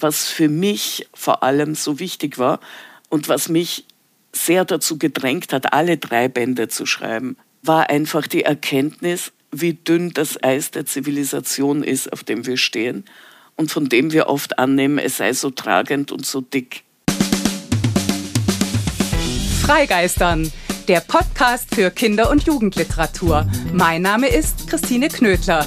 was für mich vor allem so wichtig war und was mich sehr dazu gedrängt hat, alle drei Bände zu schreiben, war einfach die Erkenntnis, wie dünn das Eis der Zivilisation ist, auf dem wir stehen und von dem wir oft annehmen, es sei so tragend und so dick. Freigeistern, der Podcast für Kinder- und Jugendliteratur. Mein Name ist Christine Knödler.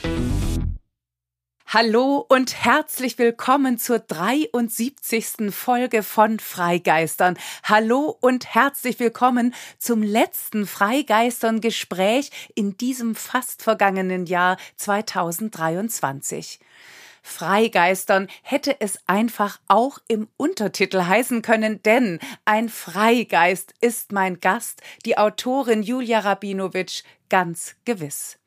Hallo und herzlich willkommen zur 73. Folge von Freigeistern. Hallo und herzlich willkommen zum letzten Freigeistern Gespräch in diesem fast vergangenen Jahr 2023. Freigeistern hätte es einfach auch im Untertitel heißen können, denn ein Freigeist ist mein Gast, die Autorin Julia Rabinowitsch, ganz gewiss.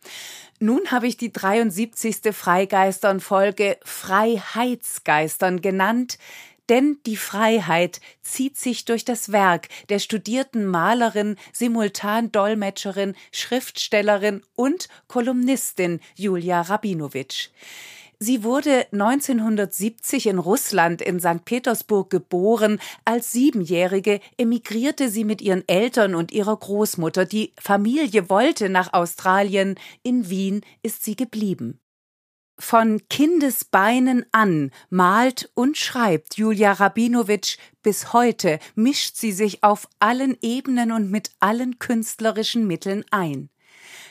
Nun habe ich die 73. Freigeistern-Folge Freiheitsgeistern genannt, denn die Freiheit zieht sich durch das Werk der studierten Malerin, Simultandolmetscherin, Schriftstellerin und Kolumnistin Julia Rabinowitsch. Sie wurde 1970 in Russland in St. Petersburg geboren. Als Siebenjährige emigrierte sie mit ihren Eltern und ihrer Großmutter. Die Familie wollte nach Australien. In Wien ist sie geblieben. Von Kindesbeinen an malt und schreibt Julia Rabinowitsch bis heute, mischt sie sich auf allen Ebenen und mit allen künstlerischen Mitteln ein.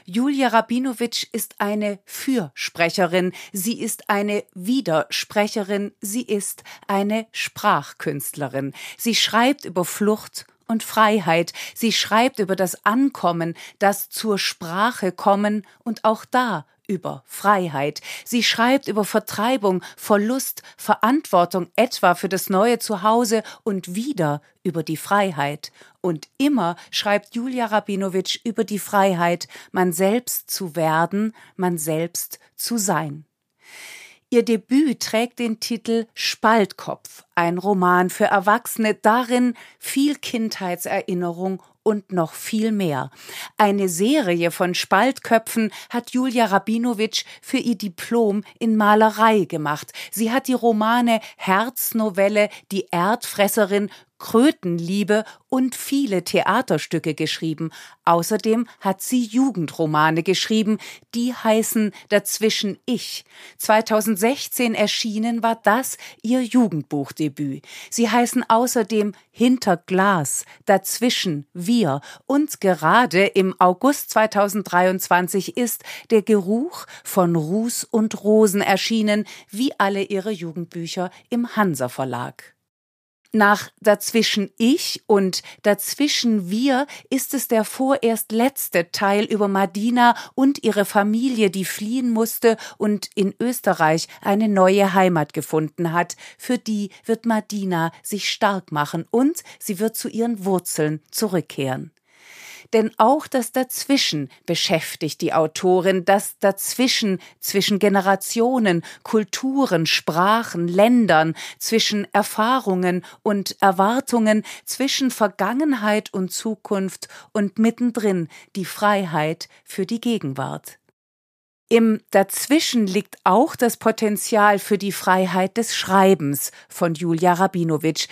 Julia Rabinowitsch ist eine Fürsprecherin, sie ist eine Widersprecherin, sie ist eine Sprachkünstlerin. Sie schreibt über Flucht und Freiheit. Sie schreibt über das Ankommen, das zur Sprache kommen und auch da über Freiheit. Sie schreibt über Vertreibung, Verlust, Verantwortung etwa für das neue Zuhause und wieder über die Freiheit. Und immer schreibt Julia Rabinowitsch über die Freiheit, man selbst zu werden, man selbst zu sein. Ihr Debüt trägt den Titel Spaltkopf, ein Roman für Erwachsene, darin viel Kindheitserinnerung und noch viel mehr. Eine Serie von Spaltköpfen hat Julia Rabinowitsch für ihr Diplom in Malerei gemacht. Sie hat die Romane Herznovelle Die Erdfresserin Krötenliebe und viele Theaterstücke geschrieben. Außerdem hat sie Jugendromane geschrieben, die heißen Dazwischen Ich. 2016 erschienen war das ihr Jugendbuchdebüt. Sie heißen außerdem Hinter Glas, Dazwischen Wir und gerade im August 2023 ist Der Geruch von Ruß und Rosen erschienen, wie alle ihre Jugendbücher im Hansa Verlag. Nach Dazwischen ich und Dazwischen wir ist es der vorerst letzte Teil über Madina und ihre Familie, die fliehen musste und in Österreich eine neue Heimat gefunden hat. Für die wird Madina sich stark machen und sie wird zu ihren Wurzeln zurückkehren. Denn auch das Dazwischen beschäftigt die Autorin, das Dazwischen zwischen Generationen, Kulturen, Sprachen, Ländern, zwischen Erfahrungen und Erwartungen, zwischen Vergangenheit und Zukunft und mittendrin die Freiheit für die Gegenwart. Im Dazwischen liegt auch das Potenzial für die Freiheit des Schreibens von Julia Rabinowitsch.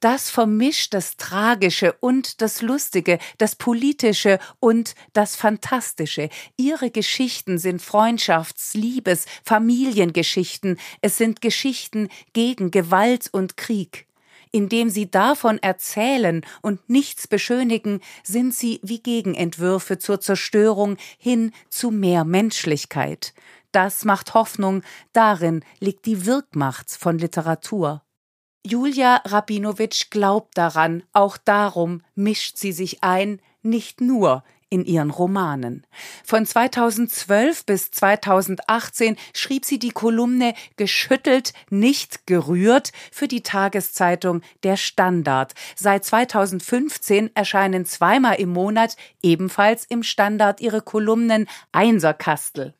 Das vermischt das Tragische und das Lustige, das Politische und das Fantastische. Ihre Geschichten sind Freundschafts-, Liebes-, Familiengeschichten. Es sind Geschichten gegen Gewalt und Krieg. Indem sie davon erzählen und nichts beschönigen, sind sie wie Gegenentwürfe zur Zerstörung hin zu mehr Menschlichkeit. Das macht Hoffnung, darin liegt die Wirkmacht von Literatur. Julia Rabinowitsch glaubt daran, auch darum mischt sie sich ein, nicht nur in ihren Romanen. Von 2012 bis 2018 schrieb sie die Kolumne Geschüttelt, nicht gerührt für die Tageszeitung Der Standard. Seit 2015 erscheinen zweimal im Monat ebenfalls im Standard ihre Kolumnen Einserkastel.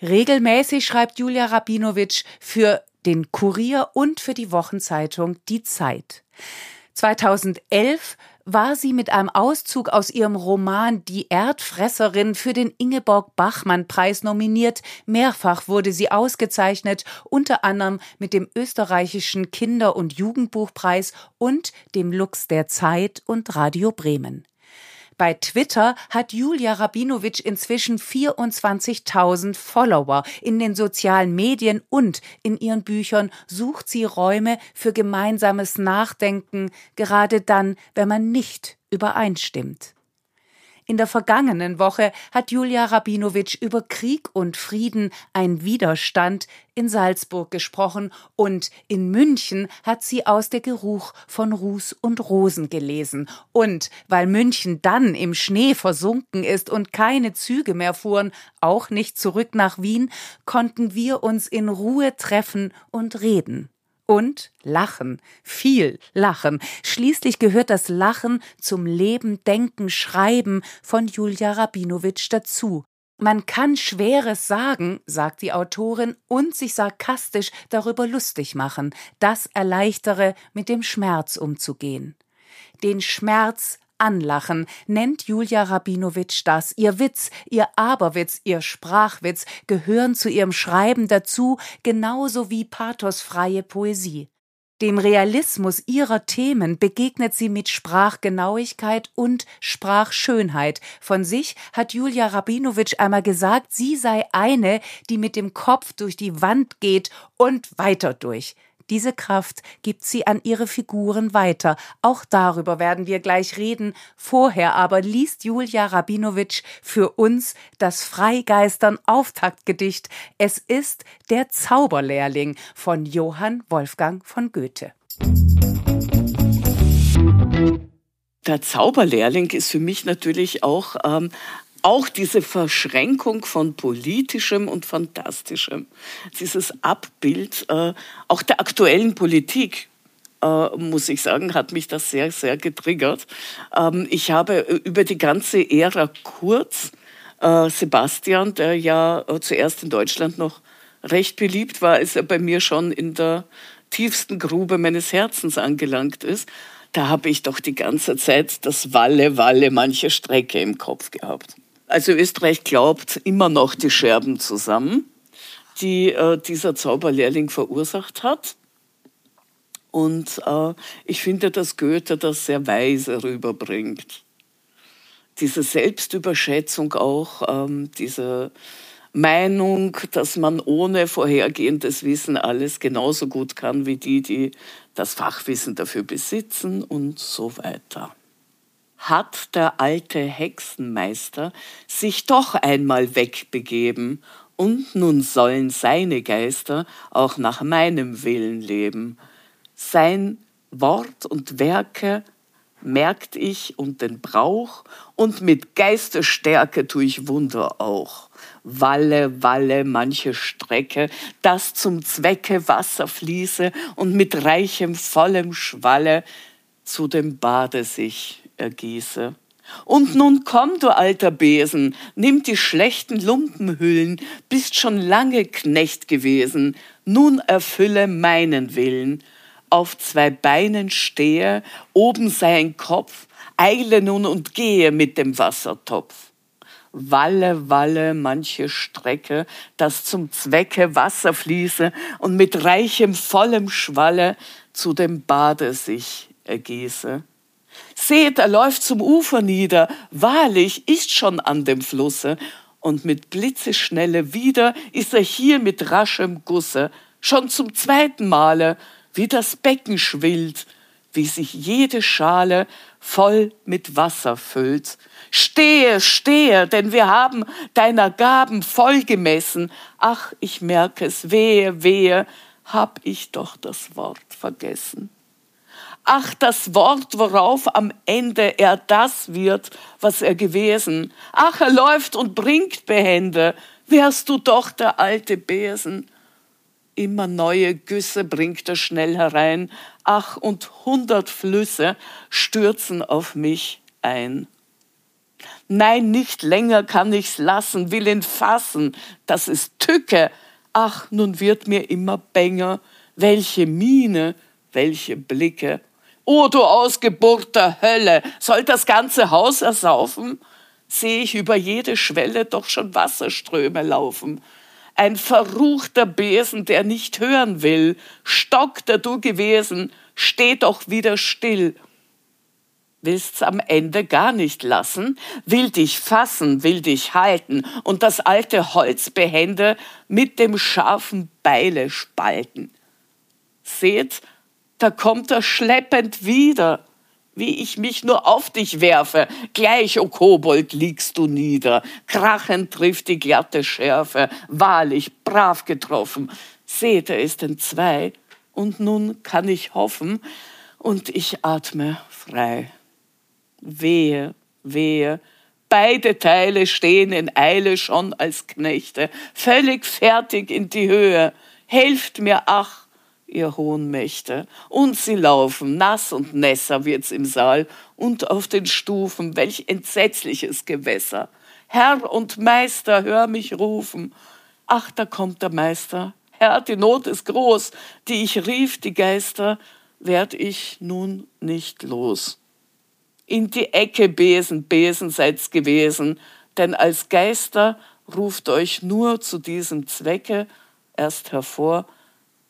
Regelmäßig schreibt Julia Rabinowitsch für den Kurier und für die Wochenzeitung Die Zeit. 2011 war sie mit einem Auszug aus ihrem Roman Die Erdfresserin für den Ingeborg Bachmann Preis nominiert. Mehrfach wurde sie ausgezeichnet, unter anderem mit dem österreichischen Kinder- und Jugendbuchpreis und dem Lux der Zeit und Radio Bremen. Bei Twitter hat Julia Rabinowitsch inzwischen 24.000 Follower. In den sozialen Medien und in ihren Büchern sucht sie Räume für gemeinsames Nachdenken, gerade dann, wenn man nicht übereinstimmt. In der vergangenen Woche hat Julia Rabinowitsch über Krieg und Frieden, ein Widerstand in Salzburg gesprochen und in München hat sie aus der Geruch von Ruß und Rosen gelesen. Und weil München dann im Schnee versunken ist und keine Züge mehr fuhren, auch nicht zurück nach Wien, konnten wir uns in Ruhe treffen und reden. Und lachen, viel lachen. Schließlich gehört das Lachen zum Leben, Denken, Schreiben von Julia Rabinowitsch dazu. Man kann Schweres sagen, sagt die Autorin, und sich sarkastisch darüber lustig machen. Das erleichtere, mit dem Schmerz umzugehen. Den Schmerz Anlachen nennt Julia Rabinowitsch das. Ihr Witz, ihr Aberwitz, ihr Sprachwitz gehören zu ihrem Schreiben dazu, genauso wie pathosfreie Poesie. Dem Realismus ihrer Themen begegnet sie mit Sprachgenauigkeit und Sprachschönheit. Von sich hat Julia Rabinowitsch einmal gesagt, sie sei eine, die mit dem Kopf durch die Wand geht und weiter durch. Diese Kraft gibt sie an ihre Figuren weiter. Auch darüber werden wir gleich reden. Vorher aber liest Julia Rabinowitsch für uns das Freigeistern Auftaktgedicht. Es ist der Zauberlehrling von Johann Wolfgang von Goethe. Der Zauberlehrling ist für mich natürlich auch ähm, auch diese Verschränkung von politischem und fantastischem, dieses Abbild äh, auch der aktuellen Politik, äh, muss ich sagen, hat mich das sehr, sehr getriggert. Ähm, ich habe über die ganze Ära Kurz, äh, Sebastian, der ja äh, zuerst in Deutschland noch recht beliebt war, ist er bei mir schon in der tiefsten Grube meines Herzens angelangt ist. Da habe ich doch die ganze Zeit das Walle, Walle manche Strecke im Kopf gehabt. Also Österreich glaubt immer noch die Scherben zusammen, die äh, dieser Zauberlehrling verursacht hat. Und äh, ich finde, dass Goethe das sehr weise rüberbringt. Diese Selbstüberschätzung auch, ähm, diese Meinung, dass man ohne vorhergehendes Wissen alles genauso gut kann wie die, die das Fachwissen dafür besitzen und so weiter hat der alte Hexenmeister sich doch einmal wegbegeben, und nun sollen seine Geister auch nach meinem Willen leben. Sein Wort und Werke merkt ich und den Brauch, und mit Geistesstärke tu ich Wunder auch. Walle, Walle, manche Strecke, dass zum Zwecke Wasser fließe und mit reichem, vollem Schwalle zu dem Bade sich ergieße. Und nun komm, du alter Besen, nimm die schlechten Lumpenhüllen, bist schon lange Knecht gewesen, nun erfülle meinen Willen. Auf zwei Beinen stehe, oben sei ein Kopf, eile nun und gehe mit dem Wassertopf. Walle, Walle, manche Strecke, dass zum Zwecke Wasser fließe und mit reichem, vollem Schwalle zu dem Bade sich ergieße. Seht, er läuft zum Ufer nieder, wahrlich ist schon an dem Flusse, und mit Blitzeschnelle wieder ist er hier mit raschem Gusse, schon zum zweiten Male, wie das Becken schwillt, wie sich jede Schale voll mit Wasser füllt. Stehe, stehe, denn wir haben deiner Gaben voll gemessen. Ach, ich merke es, wehe, wehe, hab ich doch das Wort vergessen. Ach, das Wort, worauf am Ende er das wird, was er gewesen. Ach, er läuft und bringt behende, wärst du doch der alte Besen. Immer neue Güsse bringt er schnell herein, ach, und hundert Flüsse stürzen auf mich ein. Nein, nicht länger kann ich's lassen, will ihn fassen, das ist Tücke. Ach, nun wird mir immer bänger, welche Miene, welche Blicke. O du Ausgeburt der Hölle, soll das ganze Haus ersaufen? Seh ich über jede Schwelle doch schon Wasserströme laufen. Ein verruchter Besen, der nicht hören will, Stock, der du gewesen, steh doch wieder still. Willst's am Ende gar nicht lassen, will dich fassen, will dich halten und das alte Holz behende mit dem scharfen Beile spalten. Seht, da kommt er schleppend wieder, wie ich mich nur auf dich werfe, gleich, o oh Kobold, liegst du nieder, krachend trifft die glatte Schärfe, wahrlich brav getroffen. Seht, er ist in zwei, und nun kann ich hoffen, und ich atme frei. Wehe, wehe, beide Teile stehen in Eile schon als Knechte, völlig fertig in die Höhe. Helft mir, ach, ihr hohen Mächte. Und sie laufen, nass und nässer wird's im Saal und auf den Stufen, welch entsetzliches Gewässer. Herr und Meister, hör mich rufen. Ach, da kommt der Meister. Herr, die Not ist groß, die ich rief, die Geister, werd ich nun nicht los. In die Ecke Besen, Besen seid's gewesen, denn als Geister ruft euch nur zu diesem Zwecke erst hervor,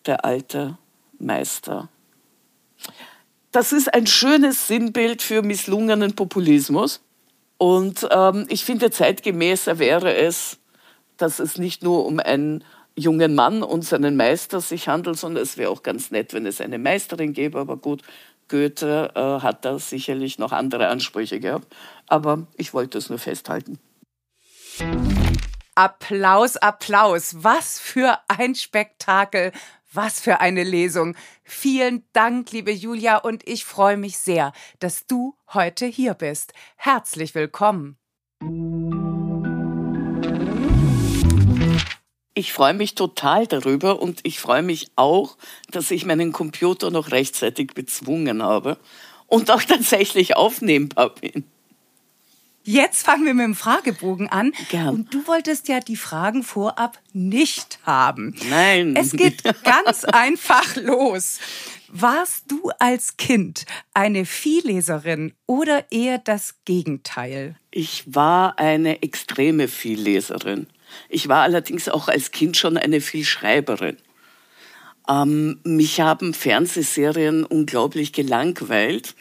der alte Meister. Das ist ein schönes Sinnbild für misslungenen Populismus. Und ähm, ich finde, zeitgemäßer wäre es, dass es nicht nur um einen jungen Mann und seinen Meister sich handelt, sondern es wäre auch ganz nett, wenn es eine Meisterin gäbe. Aber gut, Goethe äh, hat da sicherlich noch andere Ansprüche gehabt. Aber ich wollte es nur festhalten. Applaus, Applaus. Was für ein Spektakel. Was für eine Lesung. Vielen Dank, liebe Julia, und ich freue mich sehr, dass du heute hier bist. Herzlich willkommen. Ich freue mich total darüber und ich freue mich auch, dass ich meinen Computer noch rechtzeitig bezwungen habe und auch tatsächlich aufnehmbar bin. Jetzt fangen wir mit dem Fragebogen an. Gern. Und du wolltest ja die Fragen vorab nicht haben. Nein. Es geht ganz einfach los. Warst du als Kind eine Vielleserin oder eher das Gegenteil? Ich war eine extreme Vielleserin. Ich war allerdings auch als Kind schon eine Vielschreiberin. Ähm, mich haben Fernsehserien unglaublich gelangweilt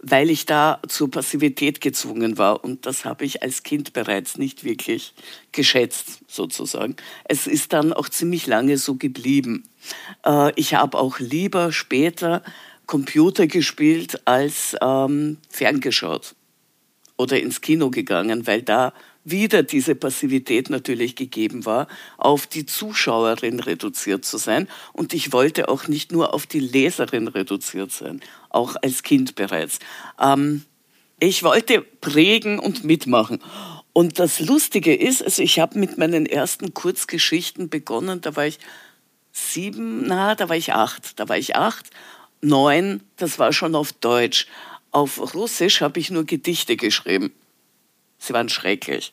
weil ich da zur Passivität gezwungen war. Und das habe ich als Kind bereits nicht wirklich geschätzt, sozusagen. Es ist dann auch ziemlich lange so geblieben. Äh, ich habe auch lieber später Computer gespielt als ähm, ferngeschaut oder ins Kino gegangen, weil da wieder diese Passivität natürlich gegeben war, auf die Zuschauerin reduziert zu sein. Und ich wollte auch nicht nur auf die Leserin reduziert sein, auch als Kind bereits. Ähm, ich wollte prägen und mitmachen. Und das Lustige ist, also ich habe mit meinen ersten Kurzgeschichten begonnen, da war ich sieben, na, da war ich acht, da war ich acht, neun, das war schon auf Deutsch. Auf Russisch habe ich nur Gedichte geschrieben. Sie waren schrecklich.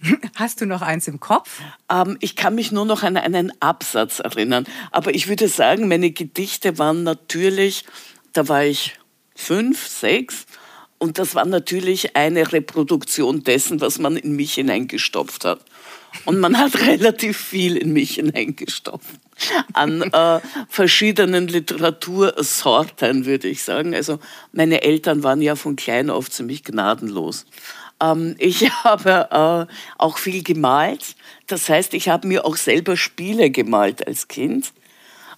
Hast du noch eins im Kopf? Ähm, ich kann mich nur noch an einen Absatz erinnern. Aber ich würde sagen, meine Gedichte waren natürlich, da war ich fünf, sechs. Und das war natürlich eine Reproduktion dessen, was man in mich hineingestopft hat. Und man hat relativ viel in mich hineingestopft. An äh, verschiedenen Literatursorten, würde ich sagen. Also meine Eltern waren ja von klein auf ziemlich gnadenlos. Ähm, ich habe äh, auch viel gemalt. Das heißt, ich habe mir auch selber Spiele gemalt als Kind.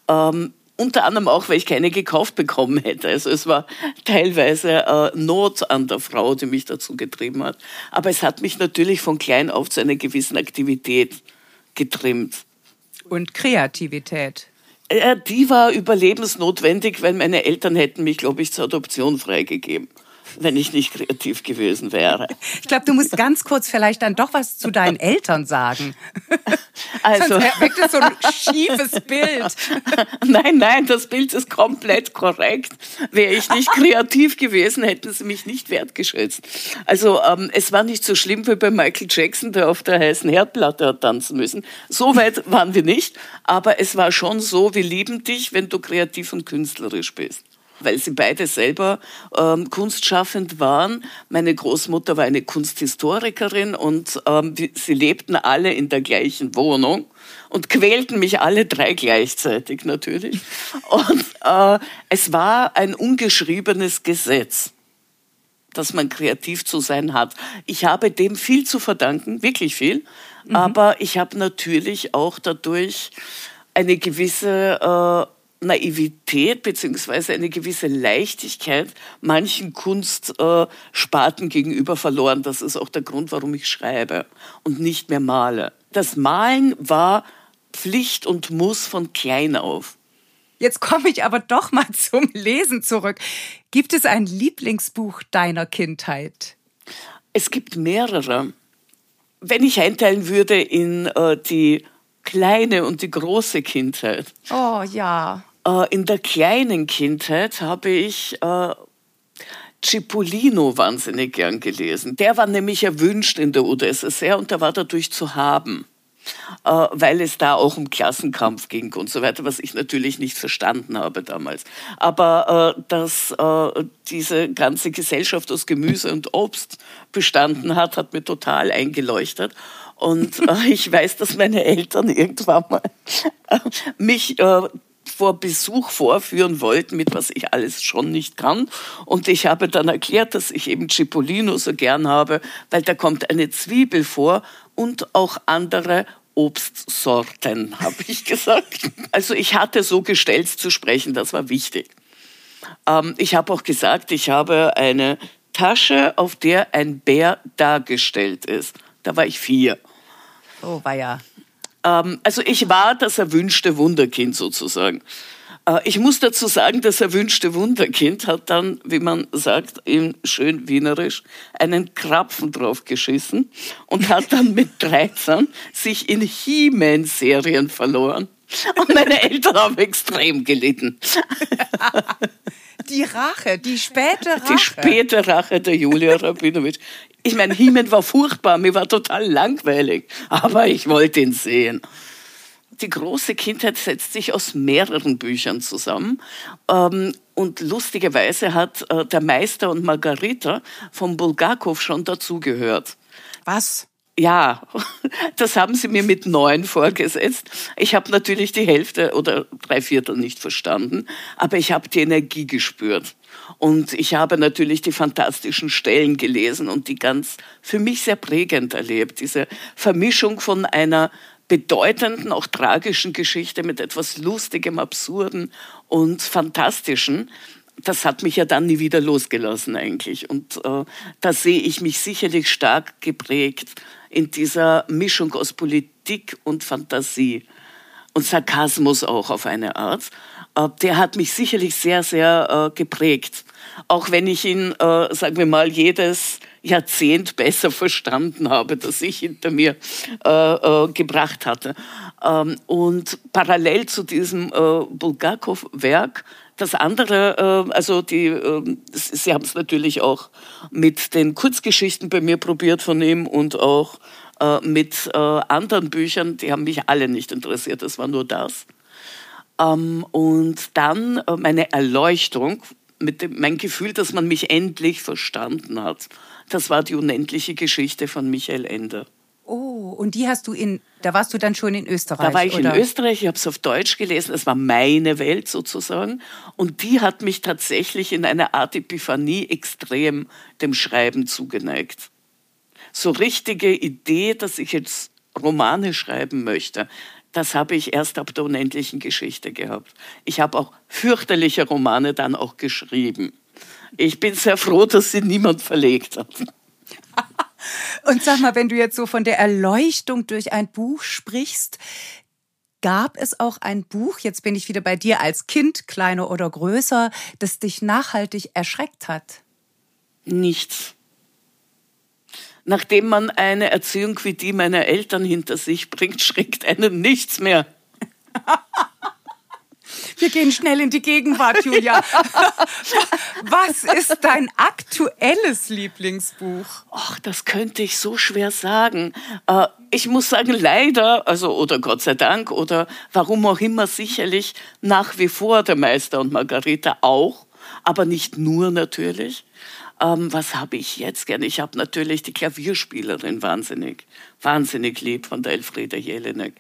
Ähm, unter anderem auch, weil ich keine gekauft bekommen hätte. Also es war teilweise äh, Not an der Frau, die mich dazu getrieben hat. Aber es hat mich natürlich von klein auf zu einer gewissen Aktivität getrimmt. Und Kreativität. Ja, die war überlebensnotwendig, weil meine Eltern hätten mich, glaube ich, zur Adoption freigegeben wenn ich nicht kreativ gewesen wäre. Ich glaube, du musst ganz kurz vielleicht dann doch was zu deinen Eltern sagen. Also Sonst es so ein schiefes Bild. Nein, nein, das Bild ist komplett korrekt. Wäre ich nicht kreativ gewesen, hätten sie mich nicht wertgeschätzt. Also ähm, es war nicht so schlimm wie bei Michael Jackson, der auf der heißen Herdplatte hat tanzen müssen. So weit waren wir nicht, aber es war schon so, wir lieben dich, wenn du kreativ und künstlerisch bist weil sie beide selber ähm, kunstschaffend waren. Meine Großmutter war eine Kunsthistorikerin und ähm, sie lebten alle in der gleichen Wohnung und quälten mich alle drei gleichzeitig natürlich. Und äh, es war ein ungeschriebenes Gesetz dass man kreativ zu sein hat. Ich habe dem viel zu verdanken, wirklich viel. Mhm. Aber ich habe natürlich auch dadurch eine gewisse äh, Naivität beziehungsweise eine gewisse Leichtigkeit manchen Kunstsparten gegenüber verloren. Das ist auch der Grund, warum ich schreibe und nicht mehr male. Das Malen war Pflicht und Muss von klein auf. Jetzt komme ich aber doch mal zum Lesen zurück. Gibt es ein Lieblingsbuch deiner Kindheit? Es gibt mehrere. Wenn ich einteilen würde in äh, die kleine und die große Kindheit. Oh ja. Äh, in der kleinen Kindheit habe ich äh, Cipollino wahnsinnig gern gelesen. Der war nämlich erwünscht in der UdSSR und der war dadurch zu haben, äh, weil es da auch um Klassenkampf ging und so weiter, was ich natürlich nicht verstanden habe damals. Aber äh, dass äh, diese ganze Gesellschaft aus Gemüse und Obst bestanden hat, hat mir total eingeleuchtet. Und äh, ich weiß, dass meine Eltern irgendwann mal äh, mich äh, vor Besuch vorführen wollten, mit was ich alles schon nicht kann. Und ich habe dann erklärt, dass ich eben Cipollino so gern habe, weil da kommt eine Zwiebel vor und auch andere Obstsorten, habe ich gesagt. Also ich hatte so gestellt zu sprechen, das war wichtig. Ähm, ich habe auch gesagt, ich habe eine Tasche, auf der ein Bär dargestellt ist. Da war ich vier. Oh, war ja. Ähm, also ich war das erwünschte Wunderkind sozusagen. Äh, ich muss dazu sagen, das erwünschte Wunderkind hat dann, wie man sagt, in schön wienerisch, einen Krapfen draufgeschissen und hat dann mit 13 sich in He-Man-Serien verloren. Und meine Eltern haben extrem gelitten. Die Rache, die späte Rache. Die späte Rache der Julia Rabinowitsch. Ich meine, Hiemen war furchtbar, mir war total langweilig, aber ich wollte ihn sehen. Die große Kindheit setzt sich aus mehreren Büchern zusammen. Ähm, und lustigerweise hat äh, der Meister und Margarita von Bulgakov schon dazugehört. Was? Ja, das haben sie mir mit neun vorgesetzt. Ich habe natürlich die Hälfte oder drei Viertel nicht verstanden, aber ich habe die Energie gespürt. Und ich habe natürlich die fantastischen Stellen gelesen und die ganz für mich sehr prägend erlebt. Diese Vermischung von einer bedeutenden, auch tragischen Geschichte mit etwas Lustigem, Absurden und Fantastischen das hat mich ja dann nie wieder losgelassen eigentlich. Und äh, da sehe ich mich sicherlich stark geprägt in dieser Mischung aus Politik und Fantasie und Sarkasmus auch auf eine Art. Äh, der hat mich sicherlich sehr, sehr äh, geprägt. Auch wenn ich ihn, äh, sagen wir mal, jedes Jahrzehnt besser verstanden habe, das ich hinter mir gebracht hatte. Ähm, und parallel zu diesem Bulgakov-Werk das andere, äh, also die, äh, Sie haben es natürlich auch mit den Kurzgeschichten bei mir probiert von ihm und auch äh, mit äh, anderen Büchern, die haben mich alle nicht interessiert, das war nur das. Ähm, und dann äh, meine Erleuchtung, mit dem, mein Gefühl, dass man mich endlich verstanden hat. Das war die unendliche Geschichte von Michael Ende. Oh, und die hast du in, da warst du dann schon in Österreich? Da war ich oder? in Österreich, ich habe es auf Deutsch gelesen, es war meine Welt sozusagen. Und die hat mich tatsächlich in einer Art Epiphanie extrem dem Schreiben zugeneigt. So richtige Idee, dass ich jetzt Romane schreiben möchte, das habe ich erst ab der unendlichen Geschichte gehabt. Ich habe auch fürchterliche Romane dann auch geschrieben. Ich bin sehr froh, dass sie niemand verlegt hat. Und sag mal, wenn du jetzt so von der Erleuchtung durch ein Buch sprichst, Gab es auch ein Buch, jetzt bin ich wieder bei dir als Kind, kleiner oder größer, das dich nachhaltig erschreckt hat? Nichts. Nachdem man eine Erziehung wie die meiner Eltern hinter sich bringt, schreckt einen nichts mehr. Wir gehen schnell in die Gegenwart, Julia. Was ist dein aktuelles Lieblingsbuch? Ach, das könnte ich so schwer sagen. Äh, ich muss sagen, leider, also oder Gott sei Dank oder warum auch immer sicherlich nach wie vor der Meister und Margareta auch, aber nicht nur natürlich. Ähm, was habe ich jetzt gerne? Ich habe natürlich die Klavierspielerin wahnsinnig, wahnsinnig lieb von der Elfriede Jelinek.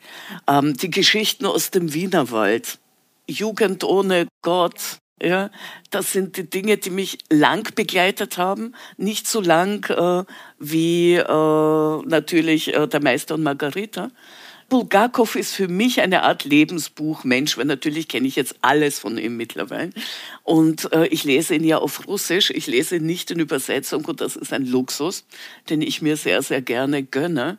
Ähm, die Geschichten aus dem Wienerwald Jugend ohne Gott. Ja, das sind die Dinge, die mich lang begleitet haben. Nicht so lang äh, wie äh, natürlich äh, der Meister und Margarita. Bulgakov ist für mich eine Art Lebensbuchmensch, weil natürlich kenne ich jetzt alles von ihm mittlerweile. Und äh, ich lese ihn ja auf Russisch. Ich lese nicht in Übersetzung und das ist ein Luxus, den ich mir sehr, sehr gerne gönne.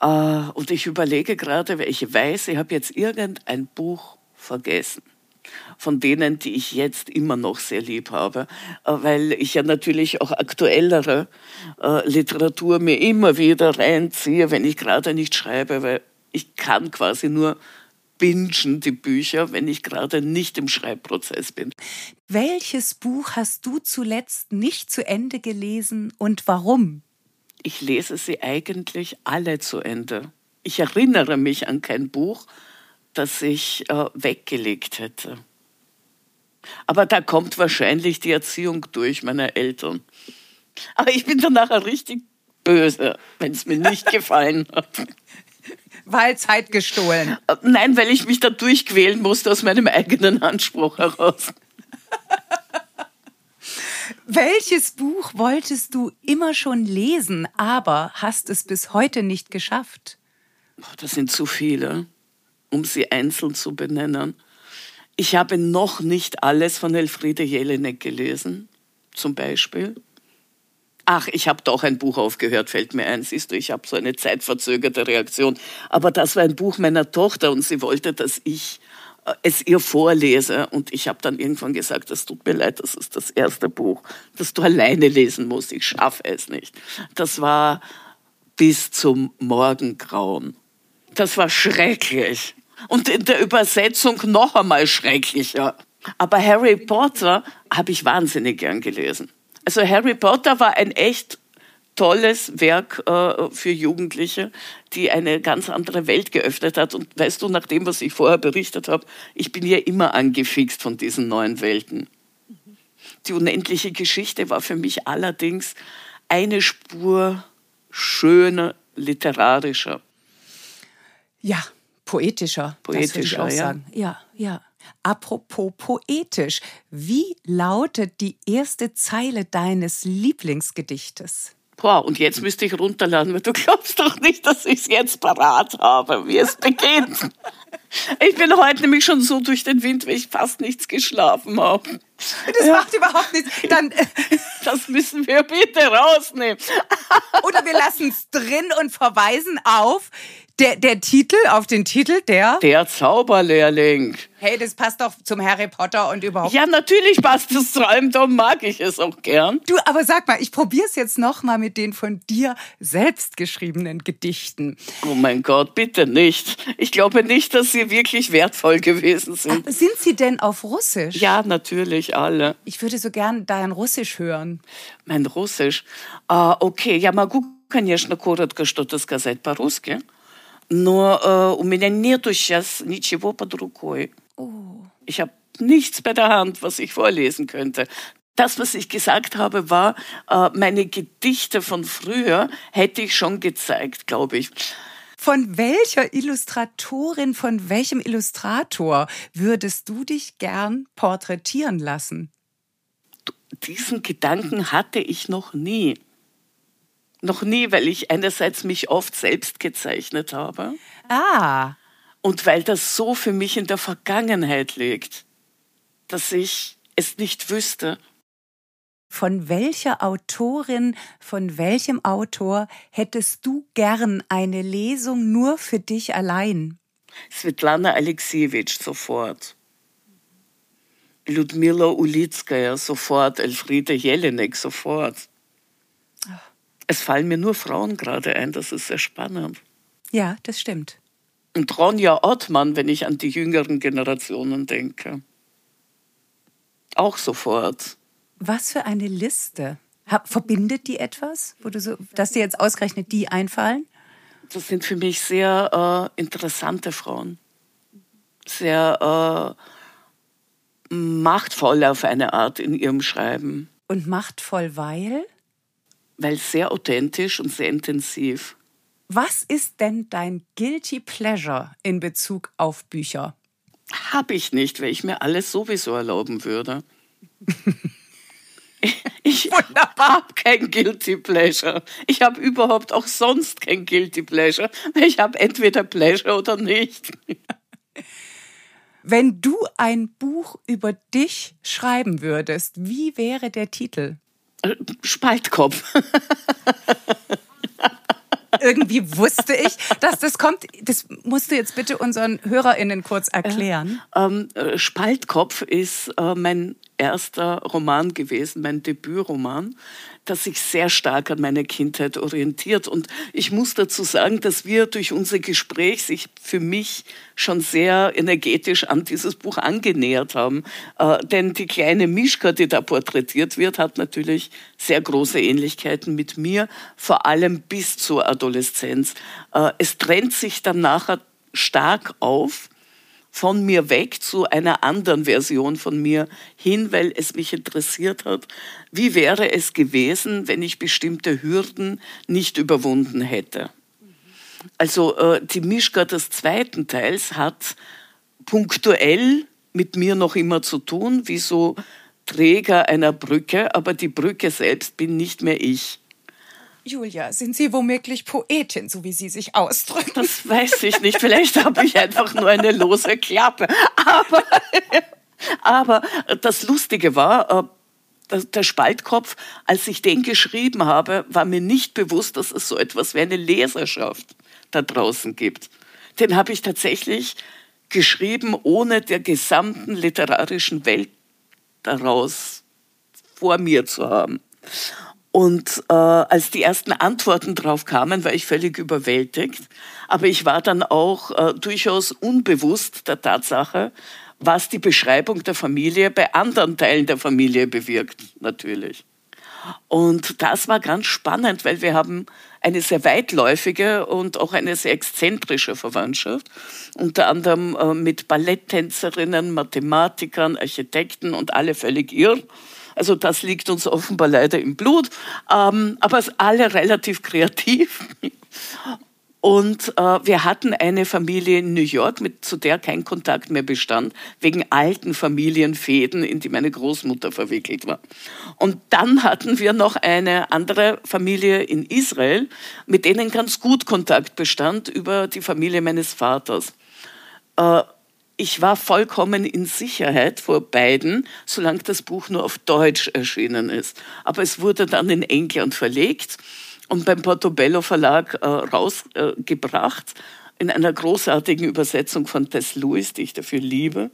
Äh, und ich überlege gerade, weil ich weiß, ich habe jetzt irgendein Buch vergessen von denen, die ich jetzt immer noch sehr lieb habe, äh, weil ich ja natürlich auch aktuellere äh, Literatur mir immer wieder reinziehe, wenn ich gerade nicht schreibe, weil ich kann quasi nur bingen die Bücher, wenn ich gerade nicht im Schreibprozess bin. Welches Buch hast du zuletzt nicht zu Ende gelesen und warum? Ich lese sie eigentlich alle zu Ende. Ich erinnere mich an kein Buch, das ich äh, weggelegt hätte. Aber da kommt wahrscheinlich die Erziehung durch meiner Eltern. Aber ich bin dann nachher richtig böse, wenn es mir nicht gefallen hat. Weil Zeit gestohlen. Äh, nein, weil ich mich da durchquälen musste aus meinem eigenen Anspruch heraus. Welches Buch wolltest du immer schon lesen, aber hast es bis heute nicht geschafft? Das sind zu viele um sie einzeln zu benennen. Ich habe noch nicht alles von Elfriede Jelinek gelesen, zum Beispiel. Ach, ich habe doch ein Buch aufgehört, fällt mir ein. Siehst du, ich habe so eine zeitverzögerte Reaktion. Aber das war ein Buch meiner Tochter und sie wollte, dass ich äh, es ihr vorlese. Und ich habe dann irgendwann gesagt, es tut mir leid, das ist das erste Buch, das du alleine lesen musst. Ich schaffe es nicht. Das war bis zum Morgengrauen. Das war schrecklich und in der Übersetzung noch einmal schrecklicher. Aber Harry Potter habe ich wahnsinnig gern gelesen. Also Harry Potter war ein echt tolles Werk äh, für Jugendliche, die eine ganz andere Welt geöffnet hat. Und weißt du, nach dem, was ich vorher berichtet habe, ich bin ja immer angefixt von diesen neuen Welten. Die unendliche Geschichte war für mich allerdings eine Spur schöner, literarischer. Ja, poetischer. Poetischer, das ich auch ja. sagen. Ja, ja. Apropos poetisch, wie lautet die erste Zeile deines Lieblingsgedichtes? Boah, und jetzt müsste ich runterladen, weil du glaubst doch nicht, dass ich es jetzt parat habe, wie es beginnt. Ich bin heute nämlich schon so durch den Wind, weil ich fast nichts geschlafen habe. Das ja. macht überhaupt nichts. Dann, das müssen wir bitte rausnehmen. Oder wir lassen es drin und verweisen auf der, der Titel, auf den Titel, der? Der Zauberlehrling. Hey, das passt doch zum Harry Potter und überhaupt. Ja, natürlich passt es zu allem, darum mag ich es auch gern. Du, aber sag mal, ich probiere es jetzt nochmal mit den von dir selbst geschriebenen Gedichten. Oh mein Gott, bitte nicht. Ich glaube nicht, dass sie wirklich wertvoll gewesen sind. Ach, sind sie denn auf Russisch? Ja, natürlich, alle. Ich würde so gern dein Russisch hören. Mein Russisch? А, окей, я могу, конечно, коротко что-то сказать по-русски. Но äh, у меня нету сейчас ничего под рукой. Oh. Ich habe nichts bei der Hand, was ich vorlesen könnte. Das, was ich gesagt habe, war, äh, meine Gedichte von früher hätte ich schon gezeigt, glaube ich. Von welcher Illustratorin, von welchem Illustrator würdest du dich gern porträtieren lassen? Diesen Gedanken hatte ich noch nie. Noch nie, weil ich einerseits mich oft selbst gezeichnet habe. Ah. Und weil das so für mich in der Vergangenheit liegt, dass ich es nicht wüsste. Von welcher Autorin, von welchem Autor hättest du gern eine Lesung nur für dich allein? Svetlana Alexievich sofort. Ludmila Ulitskaya sofort, Elfriede Jelinek sofort. Es fallen mir nur Frauen gerade ein, das ist sehr spannend. Ja, das stimmt. Und Ronja Ottmann, wenn ich an die jüngeren Generationen denke. Auch sofort. Was für eine Liste. verbindet die etwas, wo du so, dass dir jetzt ausgerechnet die einfallen? Das sind für mich sehr äh, interessante Frauen. Sehr äh, machtvoll auf eine Art in ihrem Schreiben. Und machtvoll, weil? Weil sehr authentisch und sehr intensiv. Was ist denn dein Guilty Pleasure in Bezug auf Bücher? Hab ich nicht, weil ich mir alles sowieso erlauben würde. ich habe kein Guilty Pleasure. Ich habe überhaupt auch sonst kein Guilty Pleasure. Ich habe entweder Pleasure oder nicht. Wenn du ein Buch über dich schreiben würdest, wie wäre der Titel? Spaltkopf. Irgendwie wusste ich, dass das kommt. Das musst du jetzt bitte unseren HörerInnen kurz erklären. Ähm, äh, Spaltkopf ist äh, mein erster Roman gewesen, mein Debütroman, das sich sehr stark an meine Kindheit orientiert. Und ich muss dazu sagen, dass wir durch unser Gespräch sich für mich schon sehr energetisch an dieses Buch angenähert haben. Äh, denn die kleine Mischka, die da porträtiert wird, hat natürlich sehr große Ähnlichkeiten mit mir, vor allem bis zur Adoleszenz. Äh, es trennt sich dann nachher stark auf von mir weg zu einer anderen Version von mir hin, weil es mich interessiert hat, wie wäre es gewesen, wenn ich bestimmte Hürden nicht überwunden hätte. Also äh, die Mischka des zweiten Teils hat punktuell mit mir noch immer zu tun, wie so Träger einer Brücke, aber die Brücke selbst bin nicht mehr ich. Julia, sind Sie womöglich Poetin, so wie Sie sich ausdrücken? Das weiß ich nicht. Vielleicht habe ich einfach nur eine lose Klappe. Aber, aber das Lustige war, äh, der Spaltkopf, als ich den geschrieben habe, war mir nicht bewusst, dass es so etwas wie eine Leserschaft da draußen gibt. Den habe ich tatsächlich geschrieben, ohne der gesamten literarischen Welt daraus vor mir zu haben. Und äh, als die ersten Antworten drauf kamen, war ich völlig überwältigt. Aber ich war dann auch äh, durchaus unbewusst der Tatsache, was die Beschreibung der Familie bei anderen Teilen der Familie bewirkt, natürlich. Und das war ganz spannend, weil wir haben eine sehr weitläufige und auch eine sehr exzentrische Verwandtschaft, unter anderem äh, mit Balletttänzerinnen, Mathematikern, Architekten und alle völlig irr. Also das liegt uns offenbar leider im Blut, ähm, aber alle relativ kreativ. Und äh, wir hatten eine Familie in New York, mit, zu der kein Kontakt mehr bestand, wegen alten Familienfäden, in die meine Großmutter verwickelt war. Und dann hatten wir noch eine andere Familie in Israel, mit denen ganz gut Kontakt bestand über die Familie meines Vaters. Äh, ich war vollkommen in Sicherheit vor beiden, solange das Buch nur auf Deutsch erschienen ist. Aber es wurde dann in England verlegt und beim Portobello Verlag äh, rausgebracht äh, in einer großartigen Übersetzung von Tess Lewis, die ich dafür liebe.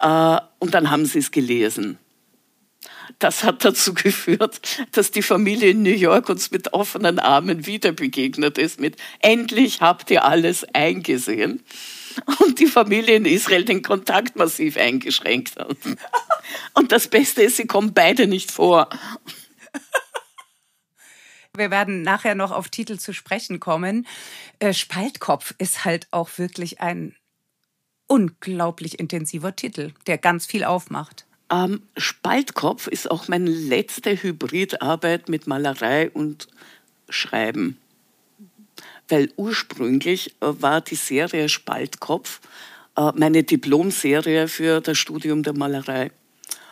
Äh, und dann haben sie es gelesen. Das hat dazu geführt, dass die Familie in New York uns mit offenen Armen wieder begegnet ist, mit endlich habt ihr alles eingesehen und die Familie in Israel den Kontakt massiv eingeschränkt hat. Und das Beste ist, sie kommen beide nicht vor. Wir werden nachher noch auf Titel zu sprechen kommen. Äh, Spaltkopf ist halt auch wirklich ein unglaublich intensiver Titel, der ganz viel aufmacht. Ähm, Spaltkopf ist auch meine letzte Hybridarbeit mit Malerei und Schreiben weil ursprünglich äh, war die Serie Spaltkopf äh, meine Diplomserie für das Studium der Malerei.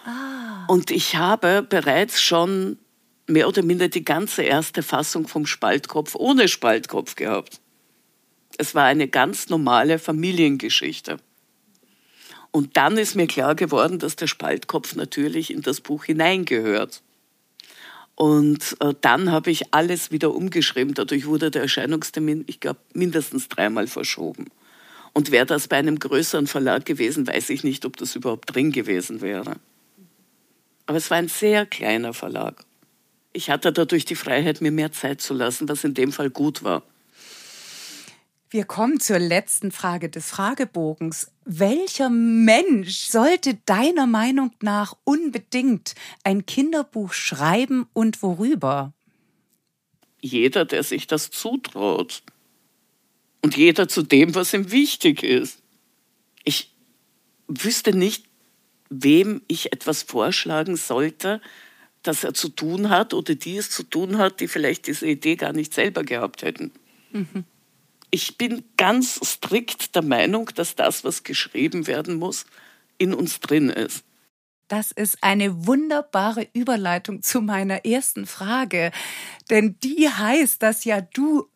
Ah. Und ich habe bereits schon mehr oder minder die ganze erste Fassung vom Spaltkopf ohne Spaltkopf gehabt. Es war eine ganz normale Familiengeschichte. Und dann ist mir klar geworden, dass der Spaltkopf natürlich in das Buch hineingehört. Und äh, dann habe ich alles wieder umgeschrieben. Dadurch wurde der Erscheinungstermin, ich glaube, mindestens dreimal verschoben. Und wäre das bei einem größeren Verlag gewesen, weiß ich nicht, ob das überhaupt drin gewesen wäre. Aber es war ein sehr kleiner Verlag. Ich hatte dadurch die Freiheit, mir mehr Zeit zu lassen, was in dem Fall gut war. Wir kommen zur letzten Frage des Fragebogens. Welcher Mensch sollte deiner Meinung nach unbedingt ein Kinderbuch schreiben und worüber? Jeder, der sich das zutraut. Und jeder zu dem, was ihm wichtig ist. Ich wüsste nicht, wem ich etwas vorschlagen sollte, das er zu tun hat oder die es zu tun hat, die vielleicht diese Idee gar nicht selber gehabt hätten. Mhm ich bin ganz strikt der Meinung, dass das, was geschrieben werden muss, in uns drin ist. Das ist eine wunderbare Überleitung zu meiner ersten Frage. Denn die heißt, dass ja du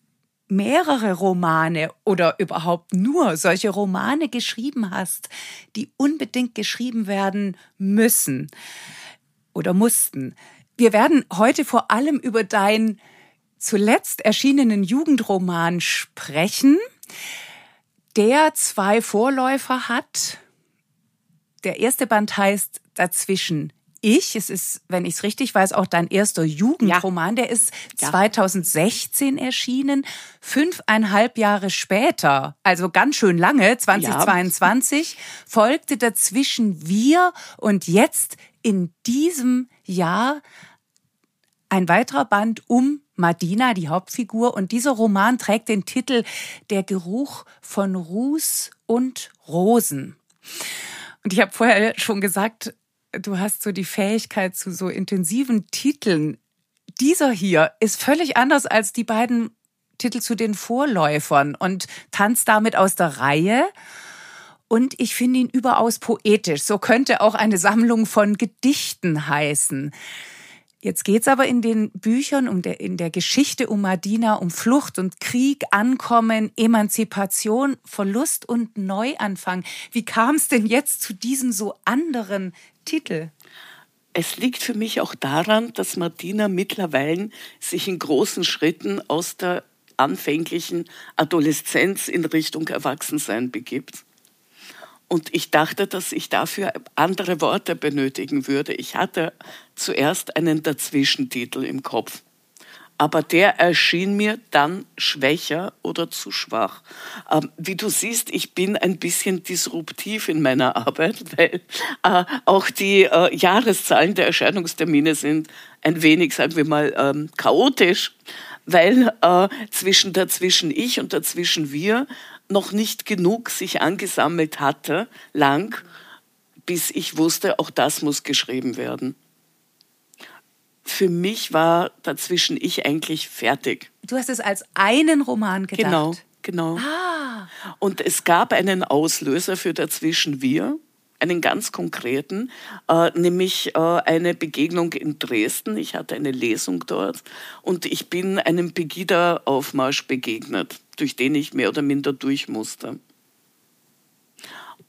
mehrere Romane oder überhaupt nur solche Romane geschrieben hast, die unbedingt geschrieben werden müssen oder mussten. Wir werden heute vor allem über dein zuletzt erschienenen Jugendroman sprechen, der zwei Vorläufer hat. Der erste Band heißt Dazwischen ich. Es ist, wenn ich es richtig weiß, auch dein erster Jugendroman. Ja. Der ist ja. 2016 erschienen, fünfeinhalb Jahre später, also ganz schön lange, 2022, ja. folgte dazwischen wir und jetzt in diesem Jahr ein weiterer Band um Madina, die Hauptfigur. Und dieser Roman trägt den Titel Der Geruch von Ruß und Rosen. Und ich habe vorher schon gesagt, du hast so die Fähigkeit zu so intensiven Titeln. Dieser hier ist völlig anders als die beiden Titel zu den Vorläufern und tanzt damit aus der Reihe. Und ich finde ihn überaus poetisch. So könnte auch eine Sammlung von Gedichten heißen. Jetzt geht's aber in den Büchern, um in der Geschichte um Madina, um Flucht und Krieg, Ankommen, Emanzipation, Verlust und Neuanfang. Wie kam es denn jetzt zu diesem so anderen Titel? Es liegt für mich auch daran, dass Madina mittlerweile sich in großen Schritten aus der anfänglichen Adoleszenz in Richtung Erwachsensein begibt. Und ich dachte, dass ich dafür andere Worte benötigen würde. Ich hatte zuerst einen Dazwischentitel im Kopf. Aber der erschien mir dann schwächer oder zu schwach. Ähm, wie du siehst, ich bin ein bisschen disruptiv in meiner Arbeit, weil äh, auch die äh, Jahreszahlen der Erscheinungstermine sind ein wenig, sagen wir mal, ähm, chaotisch, weil äh, zwischen dazwischen ich und dazwischen wir noch nicht genug sich angesammelt hatte, lang, bis ich wusste, auch das muss geschrieben werden. Für mich war dazwischen ich eigentlich fertig. Du hast es als einen Roman gedacht. Genau, genau. Ah. Und es gab einen Auslöser für dazwischen wir einen ganz konkreten, äh, nämlich äh, eine Begegnung in Dresden. Ich hatte eine Lesung dort und ich bin einem Pegida-Aufmarsch begegnet, durch den ich mehr oder minder durch musste.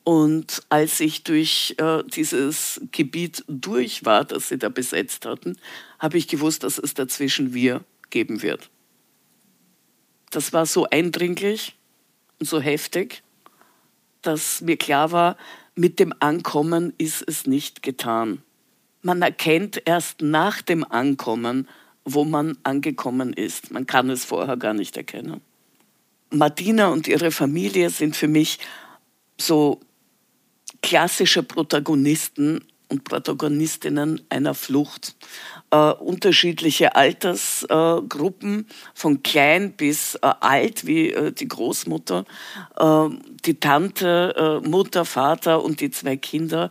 Und als ich durch äh, dieses Gebiet durch war, das sie da besetzt hatten, habe ich gewusst, dass es dazwischen wir geben wird. Das war so eindringlich und so heftig, dass mir klar war, mit dem Ankommen ist es nicht getan. Man erkennt erst nach dem Ankommen, wo man angekommen ist. Man kann es vorher gar nicht erkennen. Martina und ihre Familie sind für mich so klassische Protagonisten und Protagonistinnen einer Flucht. Äh, unterschiedliche Altersgruppen, äh, von klein bis äh, alt, wie äh, die Großmutter, äh, die Tante, äh, Mutter, Vater und die zwei Kinder,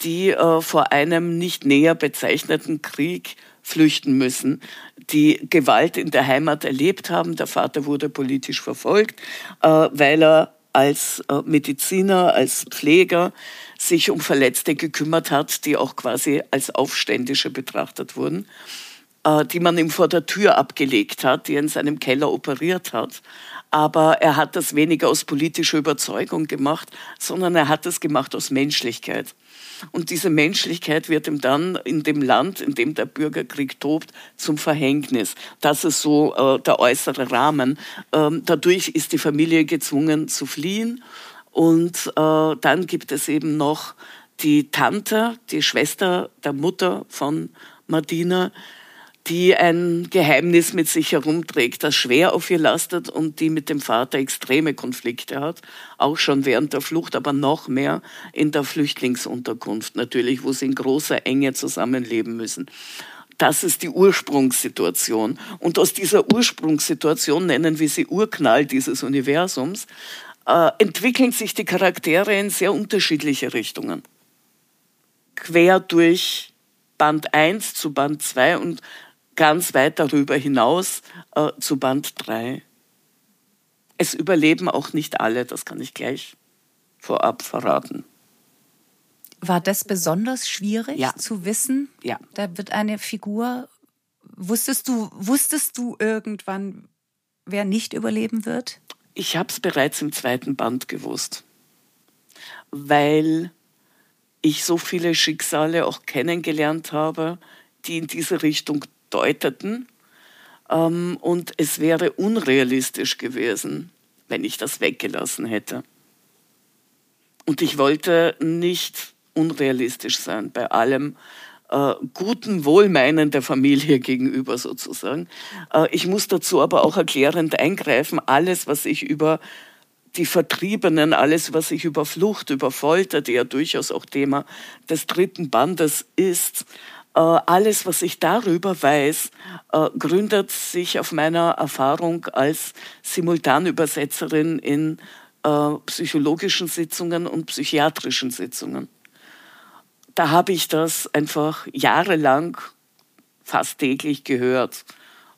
die vor einem nicht näher bezeichneten Krieg flüchten müssen, die Gewalt in der Heimat erlebt haben. Der Vater wurde politisch verfolgt, weil er als Mediziner, als Pfleger sich um Verletzte gekümmert hat, die auch quasi als Aufständische betrachtet wurden, äh, die man ihm vor der Tür abgelegt hat, die er in seinem Keller operiert hat. Aber er hat das weniger aus politischer Überzeugung gemacht, sondern er hat es gemacht aus Menschlichkeit. Und diese Menschlichkeit wird ihm dann in dem Land, in dem der Bürgerkrieg tobt, zum Verhängnis. Das ist so äh, der äußere Rahmen. Ähm, dadurch ist die Familie gezwungen zu fliehen Und äh, dann gibt es eben noch die Tante, die Schwester der Mutter von Martina, die ein Geheimnis mit sich herumträgt, das schwer auf ihr lastet und die mit dem Vater extreme Konflikte hat, auch schon während der Flucht, aber noch mehr in der Flüchtlingsunterkunft natürlich, wo sie in großer Enge zusammenleben müssen. Das ist die Ursprungssituation. Und aus dieser Ursprungssituation, nennen wir sie Urknall dieses Universums, äh, entwickeln sich die Charaktere in sehr unterschiedliche Richtungen. Quer durch Band 1 zu Band 2 und ganz weit darüber hinaus äh, zu Band 3. Es überleben auch nicht alle, das kann ich gleich vorab verraten. War das besonders schwierig ja. zu wissen? Ja. Da wird eine Figur. Wusstest du, wusstest du irgendwann, wer nicht überleben wird? Ich habe es bereits im zweiten Band gewusst, weil ich so viele Schicksale auch kennengelernt habe, die in diese Richtung deuteten. Ähm, und es wäre unrealistisch gewesen, wenn ich das weggelassen hätte. Und ich wollte nicht unrealistisch sein bei allem äh, guten Wohlmeinen der Familie gegenüber sozusagen. Äh, ich muss dazu aber auch erklärend eingreifen, alles, was ich über die Vertriebenen, alles, was ich über Flucht, über Folter, die ja durchaus auch Thema des dritten Bandes ist, alles, was ich darüber weiß, äh, gründet sich auf meiner Erfahrung als Simultanübersetzerin in äh, psychologischen Sitzungen und psychiatrischen Sitzungen. Da habe ich das einfach jahrelang fast täglich gehört,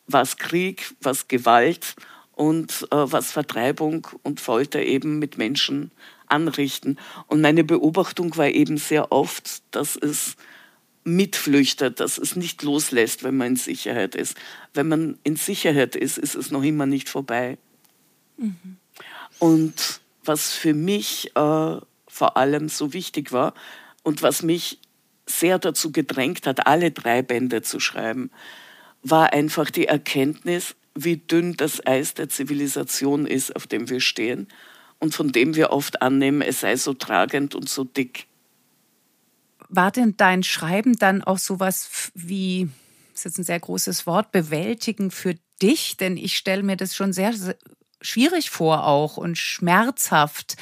was Krieg, was Gewalt und was Vertreibung und Folter eben mit Menschen anrichten. Und meine Beobachtung war eben sehr oft, dass es mitflüchtet, dass es nicht loslässt, wenn man in Sicherheit ist. Wenn man in Sicherheit ist, ist es noch immer nicht vorbei. Mhm. Und was für mich äh, vor allem so wichtig war und was mich sehr dazu gedrängt hat, alle drei Bände zu schreiben, war einfach die Erkenntnis, wie dünn das Eis der Zivilisation ist, auf dem wir stehen und von dem wir oft annehmen, es sei so tragend und so dick war denn dein Schreiben dann auch sowas wie, das ist jetzt ein sehr großes Wort, bewältigen für dich? Denn ich stelle mir das schon sehr, sehr schwierig vor auch und schmerzhaft,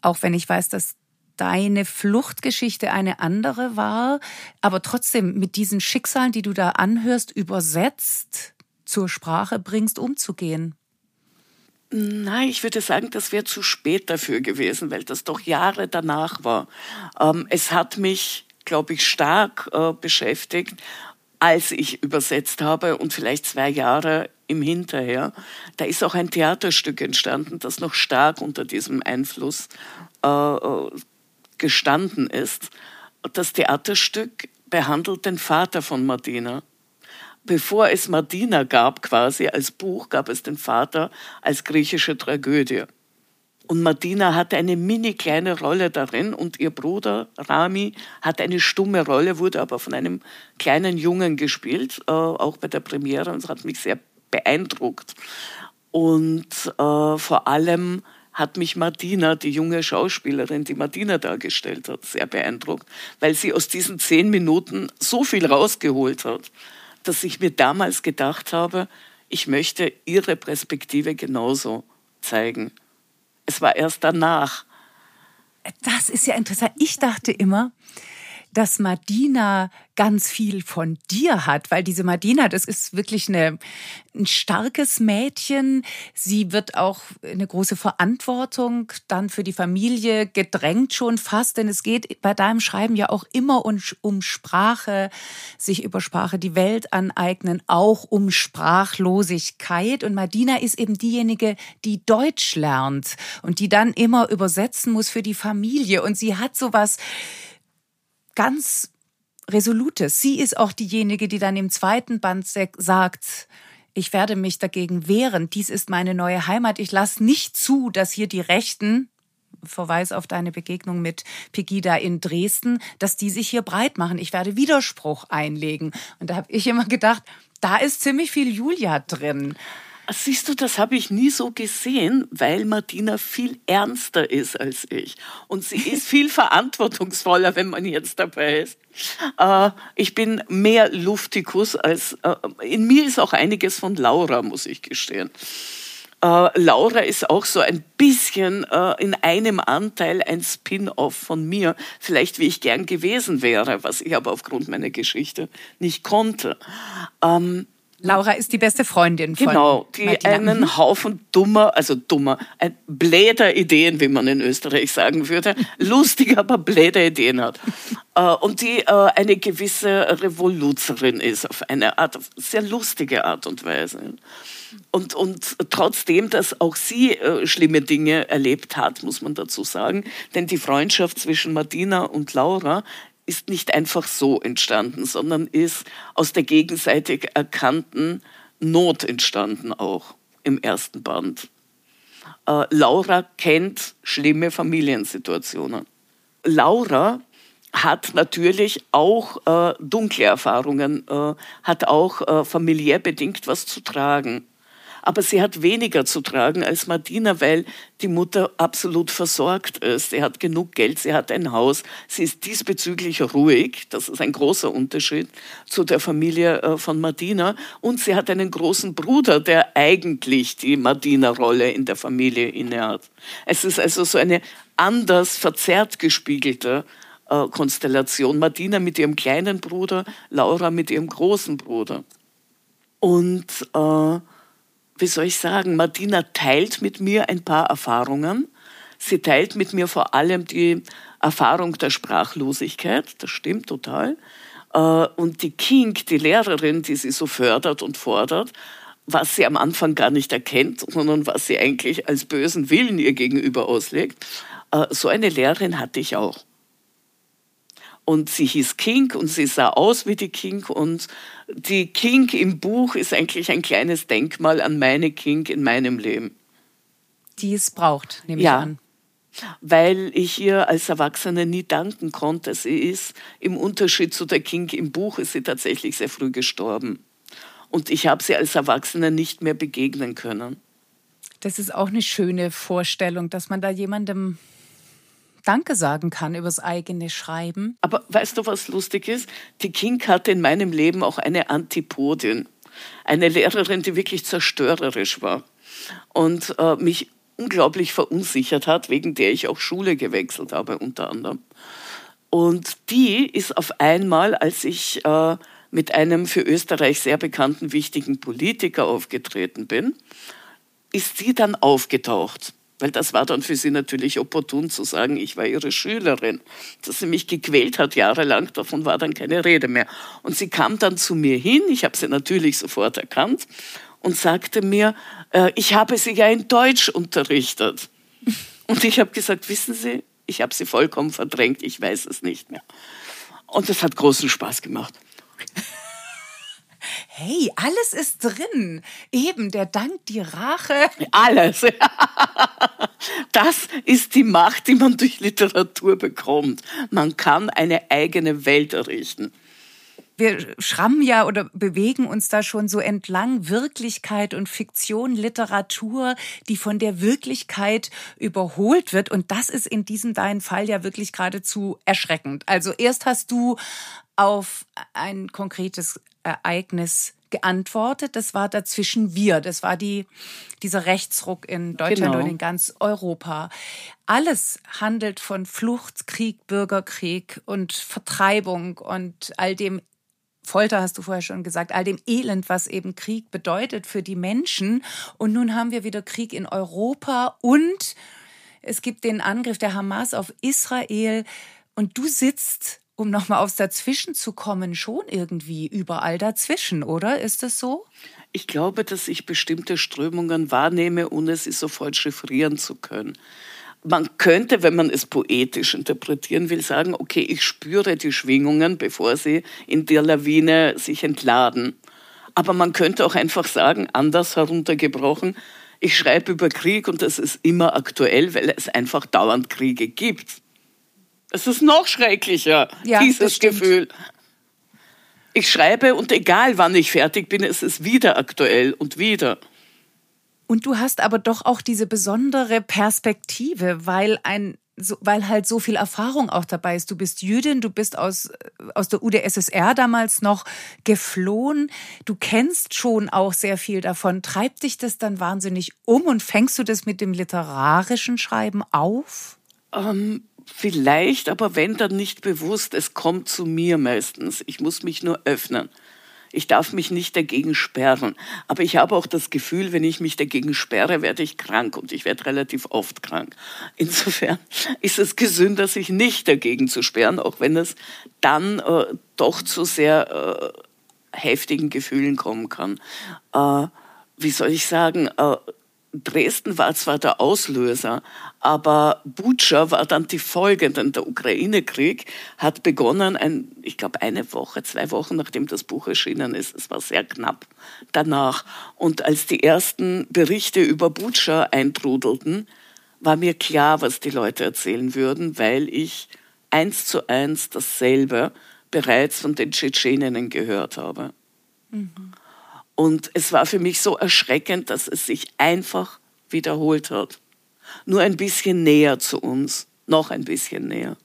auch wenn ich weiß, dass deine Fluchtgeschichte eine andere war, aber trotzdem mit diesen Schicksalen, die du da anhörst, übersetzt zur Sprache bringst, umzugehen. Nein, ich würde sagen, das wäre zu spät dafür gewesen, weil das doch Jahre danach war. Ähm, es hat mich, glaube ich, stark äh, beschäftigt, als ich übersetzt habe und vielleicht zwei Jahre im Hinterher. Da ist auch ein Theaterstück entstanden, das noch stark unter diesem Einfluss äh, äh gestanden ist. Das Theaterstück behandelt den Vater von Martina bevor es Martina gab, quasi als Buch, gab es den Vater als griechische Tragödie. Und Martina hatte eine mini kleine Rolle darin und ihr Bruder Rami hat eine stumme Rolle, wurde aber von einem kleinen Jungen gespielt, äh, auch bei der Premiere und es hat mich sehr beeindruckt. Und äh, vor allem hat mich Martina, die junge Schauspielerin, die Martina dargestellt hat, sehr beeindruckt, weil sie aus diesen zehn Minuten so viel rausgeholt hat dass ich mir damals gedacht habe, ich möchte ihre Perspektive genauso zeigen. Es war erst danach. Das ist ja interessant. Ich dachte immer, dass Madina ganz viel von dir hat, weil diese Madina, das ist wirklich eine, ein starkes Mädchen. Sie wird auch eine große Verantwortung dann für die Familie gedrängt schon fast, denn es geht bei deinem Schreiben ja auch immer um, um Sprache, sich über Sprache die Welt aneignen, auch um Sprachlosigkeit. Und Madina ist eben diejenige, die Deutsch lernt und die dann immer übersetzen muss für die Familie. Und sie hat sowas, ganz Resolutes. Sie ist auch diejenige, die dann im zweiten Band sagt, ich werde mich dagegen wehren. Dies ist meine neue Heimat. Ich lasse nicht zu, dass hier die Rechten, Verweis auf deine Begegnung mit Pegida in Dresden, dass die sich hier breit machen. Ich werde Widerspruch einlegen. Und da habe ich immer gedacht, da ist ziemlich viel Julia drin. Siehst du, das habe ich nie so gesehen, weil Martina viel ernster ist als ich. Und sie ist viel verantwortungsvoller, wenn man jetzt dabei ist. Äh, ich bin mehr Luftikus als, äh, in mir ist auch einiges von Laura, muss ich gestehen. Äh, Laura ist auch so ein bisschen äh, in einem Anteil ein Spin-off von mir, vielleicht wie ich gern gewesen wäre, was ich aber aufgrund meiner Geschichte nicht konnte. Ähm, Laura ist die beste Freundin von Genau, die Martina. einen mhm. Haufen dummer, also dummer, ein bläder Ideen, wie man in Österreich sagen würde, lustig, aber bläder Ideen hat. Äh, und die äh, eine gewisse Revoluzerin ist, auf eine Art, auf sehr lustige Art und Weise. Und, und trotzdem, dass auch sie äh, schlimme Dinge erlebt hat, muss man dazu sagen. Denn die Freundschaft zwischen Martina und Laura ist nicht einfach so entstanden, sondern ist aus der gegenseitig erkannten Not entstanden auch im ersten Band. Äh, Laura kennt schlimme Familiensituationen. Laura hat natürlich auch äh, dunkle Erfahrungen, äh, hat auch äh, familiär bedingt was zu tragen. Aber sie hat weniger zu tragen als Martina, weil die Mutter absolut versorgt ist. Sie hat genug Geld, sie hat ein Haus, sie ist diesbezüglich ruhig. Das ist ein großer Unterschied zu der Familie äh, von Martina. Und sie hat einen großen Bruder, der eigentlich die Martina-Rolle in der Familie innehat. Es ist also so eine anders verzerrt gespiegelte äh, Konstellation. Martina mit ihrem kleinen Bruder, Laura mit ihrem großen Bruder. Und äh, wie soll ich sagen, Martina teilt mit mir ein paar Erfahrungen. Sie teilt mit mir vor allem die Erfahrung der Sprachlosigkeit, das stimmt total. Äh, und die King, die Lehrerin, die sie so fördert und fordert, was sie am Anfang gar nicht erkennt, sondern was sie eigentlich als bösen Willen ihr gegenüber auslegt, äh, so eine Lehrerin hatte ich auch. Und sie hieß King und sie sah aus wie die King. Und die King im Buch ist eigentlich ein kleines Denkmal an meine King in meinem Leben. Die es braucht, nehme ja. ich an. Weil ich ihr als Erwachsene nie danken konnte. Sie ist im Unterschied zu der King im Buch, ist sie tatsächlich sehr früh gestorben. Und ich habe sie als Erwachsene nicht mehr begegnen können. Das ist auch eine schöne Vorstellung, dass man da jemandem Danke sagen kann übers eigene Schreiben. Aber weißt du, was lustig ist? Die King hatte in meinem Leben auch eine Antipodin. Eine Lehrerin, die wirklich zerstörerisch war und äh, mich unglaublich verunsichert hat, wegen der ich auch Schule gewechselt habe unter anderem. Und die ist auf einmal, als ich äh, mit einem für Österreich sehr bekannten, wichtigen Politiker aufgetreten bin, ist sie dann aufgetaucht. Weil das war dann für sie natürlich opportun zu sagen, ich war ihre Schülerin. Dass sie mich gequält hat jahrelang, davon war dann keine Rede mehr. Und sie kam dann zu mir hin, ich habe sie natürlich sofort erkannt und sagte mir, äh, ich habe sie ja in Deutsch unterrichtet. Und ich habe gesagt, wissen Sie, ich habe sie vollkommen verdrängt, ich weiß es nicht mehr. Und das hat großen Spaß gemacht hey, alles ist drin. Eben der Dank, die Rache. Alles. Das ist die Macht, die man durch Literatur bekommt. Man kann eine eigene Welt errichten wir schrammen ja oder bewegen uns da schon so entlang Wirklichkeit und Fiktion, Literatur, die von der Wirklichkeit überholt wird. Und das ist in diesem deinen Fall ja wirklich geradezu erschreckend. Also erst hast du auf ein konkretes Ereignis geantwortet. Das war dazwischen wir. Das war die, dieser Rechtsruck in Deutschland genau. und in ganz Europa. Alles handelt von Flucht, Krieg, Bürgerkrieg und Vertreibung und all dem Folter hast du vorher schon gesagt, all dem Elend, was eben Krieg bedeutet für die Menschen. Und nun haben wir wieder Krieg in Europa und es gibt den Angriff der Hamas auf Israel. Und du sitzt um nochmal aufs Dazwischen zu kommen, schon irgendwie überall dazwischen, oder? Ist das so? Ich glaube, dass ich bestimmte Strömungen wahrnehme, ohne sie sofort chiffrieren zu können. Man könnte, wenn man es poetisch interpretieren will, sagen, okay, ich spüre die Schwingungen, bevor sie in der Lawine sich entladen. Aber man könnte auch einfach sagen, anders heruntergebrochen, ich schreibe über Krieg und das ist immer aktuell, weil es einfach dauernd Kriege gibt. Es ist noch schrecklicher, ja, dieses Gefühl. Ich schreibe und egal wann ich fertig bin, es ist wieder aktuell und wieder. Und du hast aber doch auch diese besondere Perspektive, weil ein so, weil halt so viel Erfahrung auch dabei ist. Du bist Jüdin, du bist aus, aus der UdSSR damals noch geflohen. Du kennst schon auch sehr viel davon. Treibt dich das dann wahnsinnig um und fängst du das mit dem literarischen Schreiben auf? Ähm, vielleicht, aber wenn dann nicht bewusst. Es kommt zu mir meistens. Ich muss mich nur öffnen. Ich darf mich nicht dagegen sperren. Aber ich habe auch das Gefühl, wenn ich mich dagegen sperre, werde ich krank und ich werde relativ oft krank. Insofern ist es gesünder, sich nicht dagegen zu sperren, auch wenn es dann äh, doch zu sehr äh, heftigen Gefühlen kommen kann. Äh, wie soll ich sagen? Dresden war zwar der Auslöser, aber Butscha war dann die Folge, denn der Ukraine-Krieg hat begonnen, ein, ich glaube eine Woche, zwei Wochen nachdem das Buch erschienen ist. Es war sehr knapp danach. Und als die ersten Berichte über Butscha eintrudelten, war mir klar, was die Leute erzählen würden, weil ich eins zu eins dasselbe bereits von den Tschetscheninnen gehört habe. Mhm. Und es war für mich so erschreckend, dass es sich einfach wiederholt hat. Nur ein bisschen näher zu uns, noch ein bisschen näher.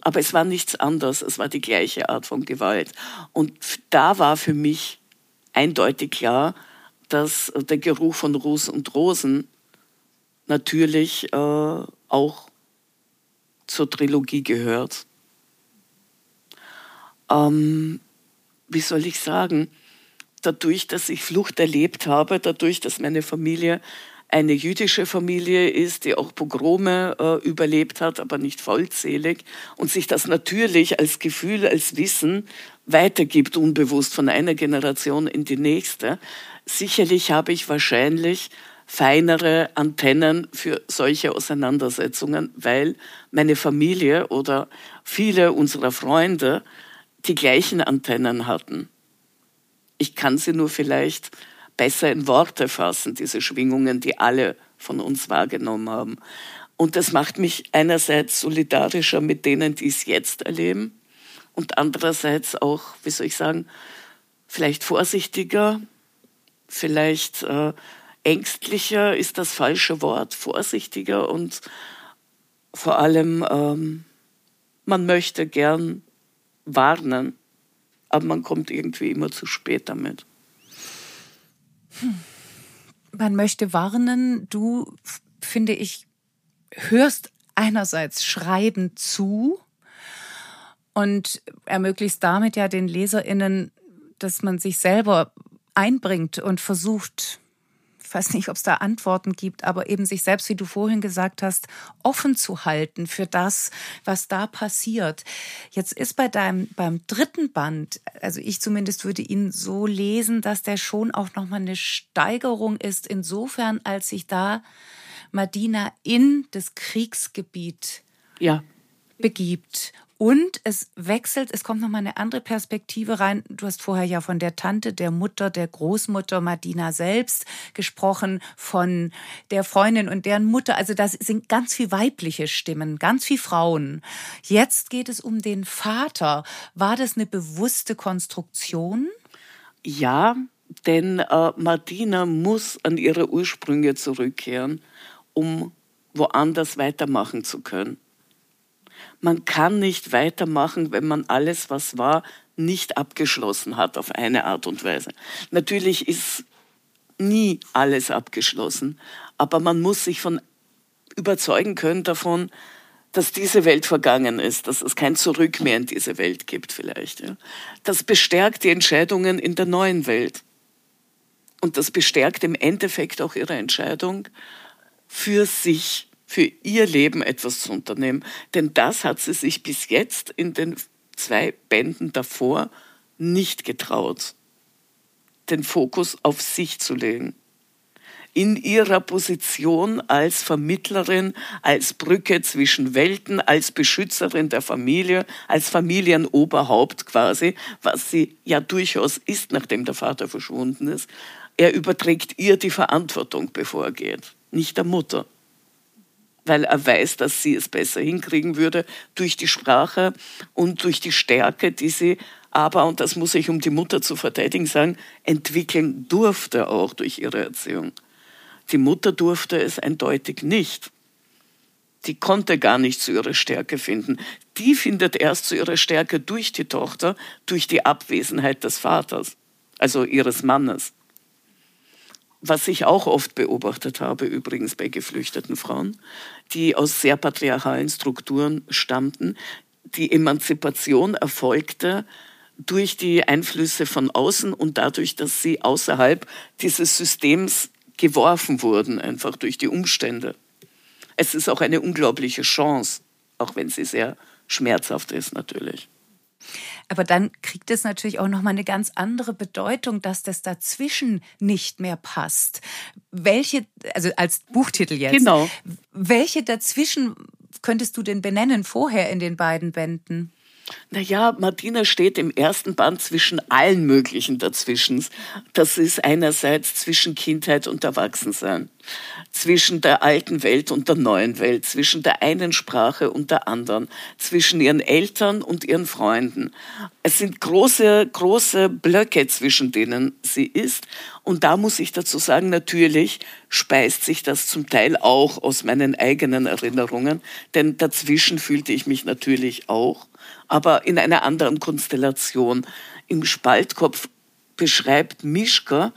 Aber es war nichts anderes, es war die gleiche Art von Gewalt. Und da war für mich eindeutig klar, dass der Geruch von Ruß und Rosen natürlich äh, auch zur Trilogie gehört. Ähm, wie soll ich sagen? Dadurch, dass ich Flucht erlebt habe, dadurch, dass meine Familie eine jüdische Familie ist, die auch Pogrome äh, überlebt hat, aber nicht vollzählig und sich das natürlich als Gefühl, als Wissen weitergibt, unbewusst von einer Generation in die nächste. Sicherlich habe ich wahrscheinlich feinere Antennen für solche Auseinandersetzungen, weil meine Familie oder viele unserer Freunde die gleichen Antennen hatten. Ich kann sie nur vielleicht besser in Worte fassen, diese Schwingungen, die alle von uns wahrgenommen haben. Und das macht mich einerseits solidarischer mit denen, die es jetzt erleben und andererseits auch, wie soll ich sagen, vielleicht vorsichtiger, vielleicht äh, ängstlicher ist das falsche Wort, vorsichtiger und vor allem, ähm, man möchte gern warnen aber man kommt irgendwie immer zu spät damit. Hm. Man möchte warnen, du, finde ich, hörst einerseits Schreiben zu und ermöglicht damit ja den LeserInnen, dass man sich selber einbringt und versucht, weiß nicht, ob es da Antworten gibt, aber eben sich selbst, wie du vorhin gesagt hast, offen zu halten für das, was da passiert. Jetzt ist bei deinem, beim dritten Band, also ich zumindest würde ihn so lesen, dass der schon auch nochmal eine Steigerung ist, insofern, als sich da Madina in das Kriegsgebiet ja. Begibt und es wechselt, es kommt nochmal eine andere Perspektive rein. Du hast vorher ja von der Tante, der Mutter, der Großmutter Madina selbst gesprochen, von der Freundin und deren Mutter. Also das sind ganz viel weibliche Stimmen, ganz viel Frauen. Jetzt geht es um den Vater. War das eine bewusste Konstruktion? Ja, denn äh, Martina muss an ihre Ursprünge zurückkehren, um woanders weitermachen zu können man kann nicht weitermachen, wenn man alles, was war, nicht abgeschlossen hat auf eine Art und Weise. Natürlich ist nie alles abgeschlossen, aber man muss sich von überzeugen können davon, dass diese Welt vergangen ist, dass es kein Zurück mehr in diese Welt gibt vielleicht. Ja. Das bestärkt die Entscheidungen in der neuen Welt. Und das bestärkt im Endeffekt auch ihre Entscheidung für sich für ihr Leben etwas zu unternehmen. Denn das hat sie sich bis jetzt in den zwei Bänden davor nicht getraut, den Fokus auf sich zu legen. In ihrer Position als Vermittlerin, als Brücke zwischen Welten, als Beschützerin der Familie, als Familienoberhaupt quasi, was sie ja durchaus ist, nachdem der Vater verschwunden ist. Er überträgt ihr die Verantwortung, bevor er geht, nicht der Mutter weil er weiß, dass sie es besser hinkriegen würde durch die Sprache und durch die Stärke, die sie aber, und das muss ich um die Mutter zu verteidigen sagen, entwickeln durfte auch durch ihre Erziehung. Die Mutter durfte es eindeutig nicht. Die konnte gar nicht zu ihrer Stärke finden. Die findet erst zu ihrer Stärke durch die Tochter, durch die Abwesenheit des Vaters, also ihres Mannes. Was ich auch oft beobachtet habe, übrigens bei geflüchteten Frauen, die aus sehr patriarchalen Strukturen stammten, die Emanzipation erfolgte durch die Einflüsse von außen und dadurch, dass sie außerhalb dieses Systems geworfen wurden, einfach durch die Umstände. Es ist auch eine unglaubliche Chance, auch wenn sie sehr schmerzhaft ist natürlich. Aber dann kriegt es natürlich auch noch mal eine ganz andere Bedeutung, dass das dazwischen nicht mehr passt. Welche, also als Buchtitel jetzt. Genau. Welche dazwischen könntest du denn benennen vorher in den beiden Bänden? Naja, Martina steht im ersten Band zwischen allen möglichen Dazwischens. Das ist einerseits zwischen Kindheit und Erwachsensein, zwischen der alten Welt und der neuen Welt, zwischen der einen Sprache und der anderen, zwischen ihren Eltern und ihren Freunden. Es sind große, große Blöcke, zwischen denen sie ist. Und da muss ich dazu sagen, natürlich speist sich das zum Teil auch aus meinen eigenen Erinnerungen, denn dazwischen fühlte ich mich natürlich auch aber in einer anderen Konstellation. Im Spaltkopf beschreibt Mischka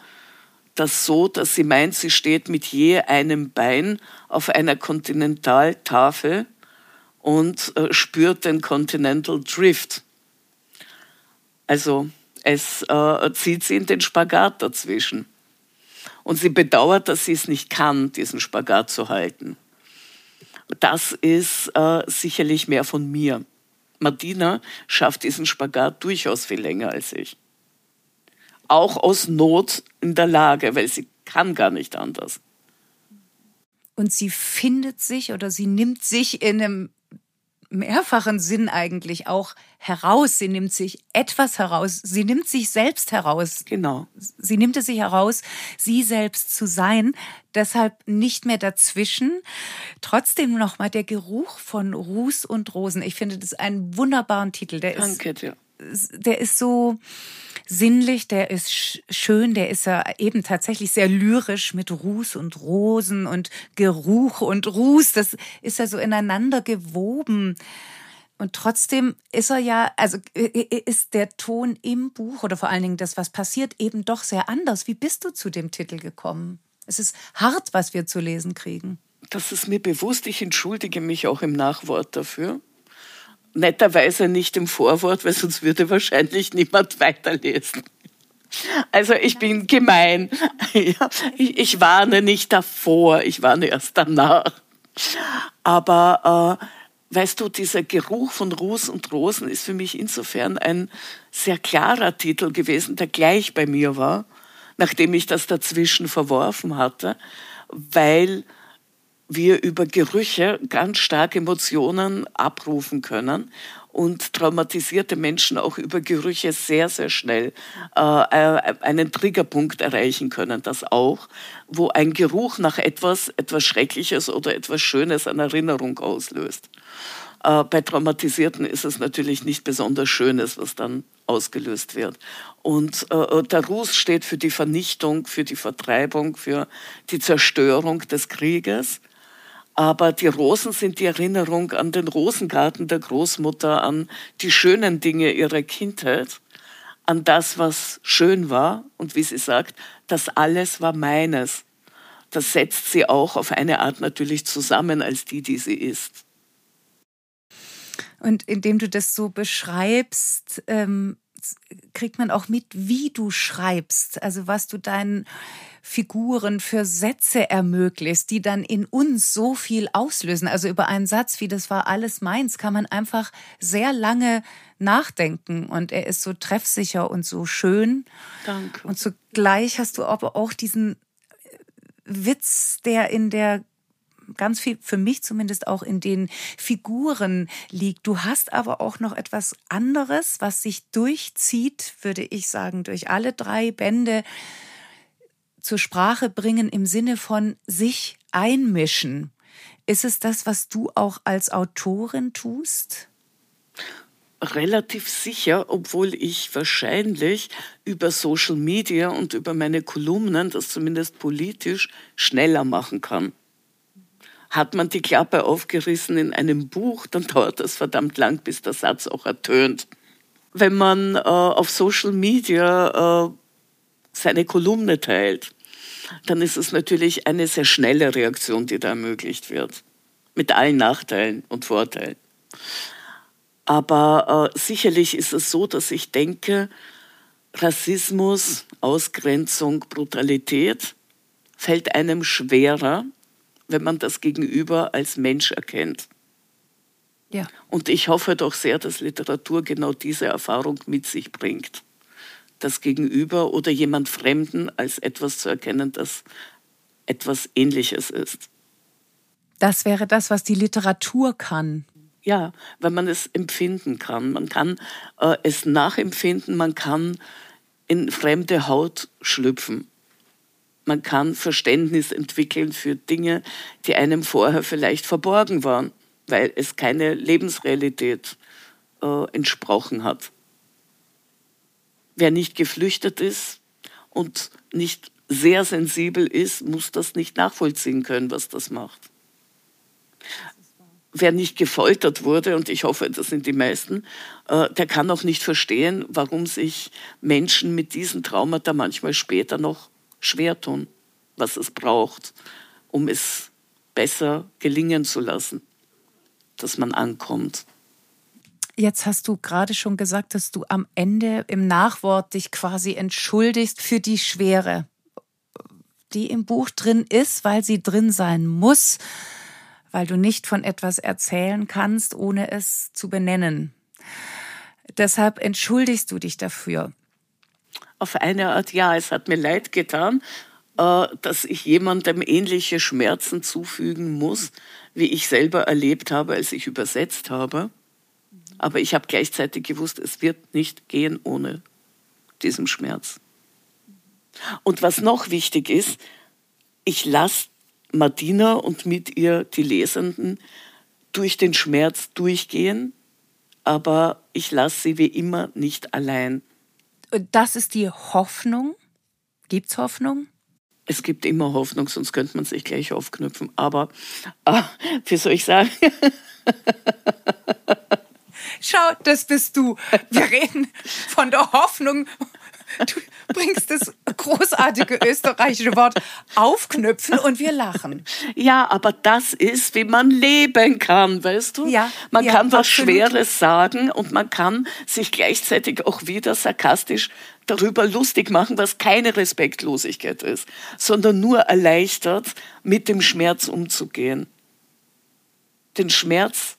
das so, dass sie meint, sie steht mit je einem Bein auf einer Kontinentaltafel und äh, spürt den Continental Drift. Also es äh, zieht sie in den Spagat dazwischen. Und sie bedauert, dass sie es nicht kann, diesen Spagat zu halten. Das ist äh, sicherlich mehr von mir. Martina schafft diesen Spagat durchaus viel länger als ich. Auch aus Not in der Lage, weil sie kann gar nicht anders. Und sie findet sich oder sie nimmt sich in einem mehrfachen Sinn eigentlich auch heraus. Sie nimmt sich etwas heraus. Sie nimmt sich selbst heraus. Genau. Sie nimmt es sich heraus, sie selbst zu sein. Deshalb nicht mehr dazwischen. Trotzdem nochmal der Geruch von Ruß und Rosen. Ich finde das einen wunderbaren Titel. Der Danke dir. Der ist so, sinnlich, der ist schön, der ist ja eben tatsächlich sehr lyrisch mit Ruß und Rosen und Geruch und Ruß. Das ist ja so ineinander gewoben. Und trotzdem ist er ja, also ist der Ton im Buch oder vor allen Dingen das, was passiert, eben doch sehr anders. Wie bist du zu dem Titel gekommen? Es ist hart, was wir zu lesen kriegen. Das ist mir bewusst. Ich entschuldige mich auch im Nachwort dafür netterweise nicht im Vorwort, weil sonst würde wahrscheinlich niemand weiterlesen. Also ich bin gemein. Ich, warne nicht davor, ich warne erst danach. Aber äh, weißt du, dieser Geruch von Ruß und Rosen ist für mich insofern ein sehr klarer Titel gewesen, der gleich bei mir war, nachdem ich das dazwischen verworfen hatte, weil wir über Gerüche ganz stark Emotionen abrufen können und traumatisierte Menschen auch über Gerüche sehr, sehr schnell äh, äh, einen Triggerpunkt erreichen können. Das auch, wo ein Geruch nach etwas, etwas Schreckliches oder etwas Schönes an Erinnerung auslöst. Äh, bei Traumatisierten ist es natürlich nicht besonders Schönes, was dann ausgelöst wird. Und äh, der Ruß steht für die Vernichtung, für die Vertreibung, für die Zerstörung des Krieges. Aber die Rosen sind die Erinnerung an den Rosengarten der Großmutter, an die schönen Dinge ihrer Kindheit, an das, was schön war. Und wie sie sagt, das alles war meines. Das setzt sie auch auf eine Art natürlich zusammen als die, die sie ist. Und indem du das so beschreibst, ähm, kriegt man auch mit, wie du schreibst, also was du deinen Figuren für Sätze ermöglicht, die dann in uns so viel auslösen. Also über einen Satz wie das war alles meins kann man einfach sehr lange nachdenken und er ist so treffsicher und so schön. Danke. Und zugleich hast du aber auch diesen Witz, der in der ganz viel für mich zumindest auch in den Figuren liegt. Du hast aber auch noch etwas anderes, was sich durchzieht, würde ich sagen, durch alle drei Bände zur Sprache bringen im Sinne von sich einmischen. Ist es das, was du auch als Autorin tust? relativ sicher, obwohl ich wahrscheinlich über Social Media und über meine Kolumnen das zumindest politisch schneller machen kann. Hat man die Klappe aufgerissen in einem Buch, dann dauert das verdammt lang, bis der Satz auch ertönt. Wenn man äh, auf Social Media äh, seine Kolumne teilt, dann ist es natürlich eine sehr schnelle Reaktion, die da ermöglicht wird. Mit allen Nachteilen und Vorteilen. Aber äh, sicherlich ist es so, dass ich denke, Rassismus, Ausgrenzung, Brutalität fällt einem schwerer, wenn man das Gegenüber als Mensch erkennt. Ja. Und ich hoffe doch sehr, dass Literatur genau diese Erfahrung mit sich bringt. Das Gegenüber oder jemand Fremden als etwas zu erkennen, das etwas Ähnliches ist. Das wäre das, was die Literatur kann. Ja, weil man es empfinden kann. Man kann äh, es nachempfinden, man kann in fremde Haut schlüpfen. Man kann Verständnis entwickeln für Dinge, die einem vorher vielleicht verborgen waren, weil es keine Lebensrealität äh, entsprochen hat. Wer nicht geflüchtet ist und nicht sehr sensibel ist, muss das nicht nachvollziehen können, was das macht wer nicht gefoltert wurde, und ich hoffe, das sind die meisten, äh, der kann auch nicht verstehen, warum sich Menschen mit diesen Traumata manchmal später noch schwer tun, was es braucht, um es besser gelingen zu lassen, dass man ankommt. Jetzt hast du gerade schon gesagt, dass du am Ende im Nachwort dich quasi entschuldigst für die Schwere, die im Buch drin ist, weil sie drin sein muss weil du nicht von etwas erzählen kannst, ohne es zu benennen. Deshalb entschuldigst du dich dafür. Auf eine Art ja, es hat mir leid getan, äh, dass ich jemandem ähnliche Schmerzen zufügen muss, wie ich selber erlebt habe, als ich übersetzt habe. Aber ich habe gleichzeitig gewusst, es wird nicht gehen ohne diesen Schmerz. Und was noch wichtig ist, ich lasse Martina und mit ihr die Lesenden durch den Schmerz durchgehen, aber ich lasse sie wie immer nicht allein. Das ist die Hoffnung. Gibt es Hoffnung? Es gibt immer Hoffnung, sonst könnte man sich gleich aufknüpfen. Aber äh, wie soll ich sagen? Schau, das bist du. Wir reden von der Hoffnung Du bringst das großartige österreichische Wort aufknüpfen und wir lachen. Ja, aber das ist, wie man leben kann, weißt du? Ja. Man ja, kann was absolut. Schweres sagen und man kann sich gleichzeitig auch wieder sarkastisch darüber lustig machen, was keine Respektlosigkeit ist, sondern nur erleichtert, mit dem Schmerz umzugehen. Den Schmerz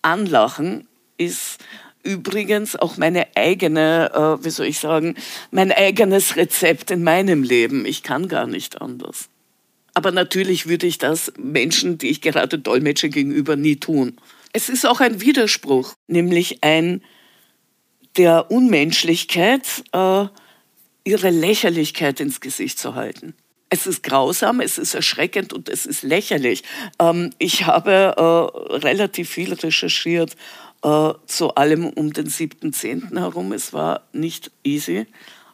anlachen ist übrigens auch meine eigene, äh, wie soll ich sagen, mein eigenes Rezept in meinem Leben. Ich kann gar nicht anders. Aber natürlich würde ich das Menschen, die ich gerade dolmetsche, gegenüber nie tun. Es ist auch ein Widerspruch, nämlich ein der Unmenschlichkeit, äh, ihre Lächerlichkeit ins Gesicht zu halten. Es ist grausam, es ist erschreckend und es ist lächerlich. Ähm, ich habe äh, relativ viel recherchiert äh, zu allem um den 7.10. herum. Es war nicht easy.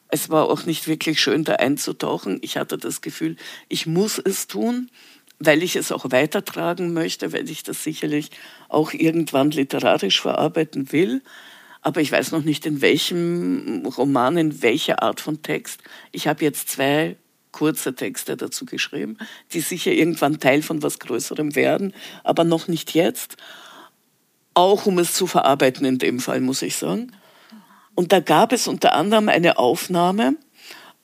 Es war auch nicht wirklich schön, da einzutauchen. Ich hatte das Gefühl, ich muss es tun, weil ich es auch weitertragen möchte, weil ich das sicherlich auch irgendwann literarisch verarbeiten will. Aber ich weiß noch nicht, in welchem Roman, in welcher Art von Text. Ich habe jetzt zwei kurze Texte dazu geschrieben, die sicher irgendwann Teil von was Größerem werden, aber noch nicht jetzt auch um es zu verarbeiten in dem Fall, muss ich sagen. Und da gab es unter anderem eine Aufnahme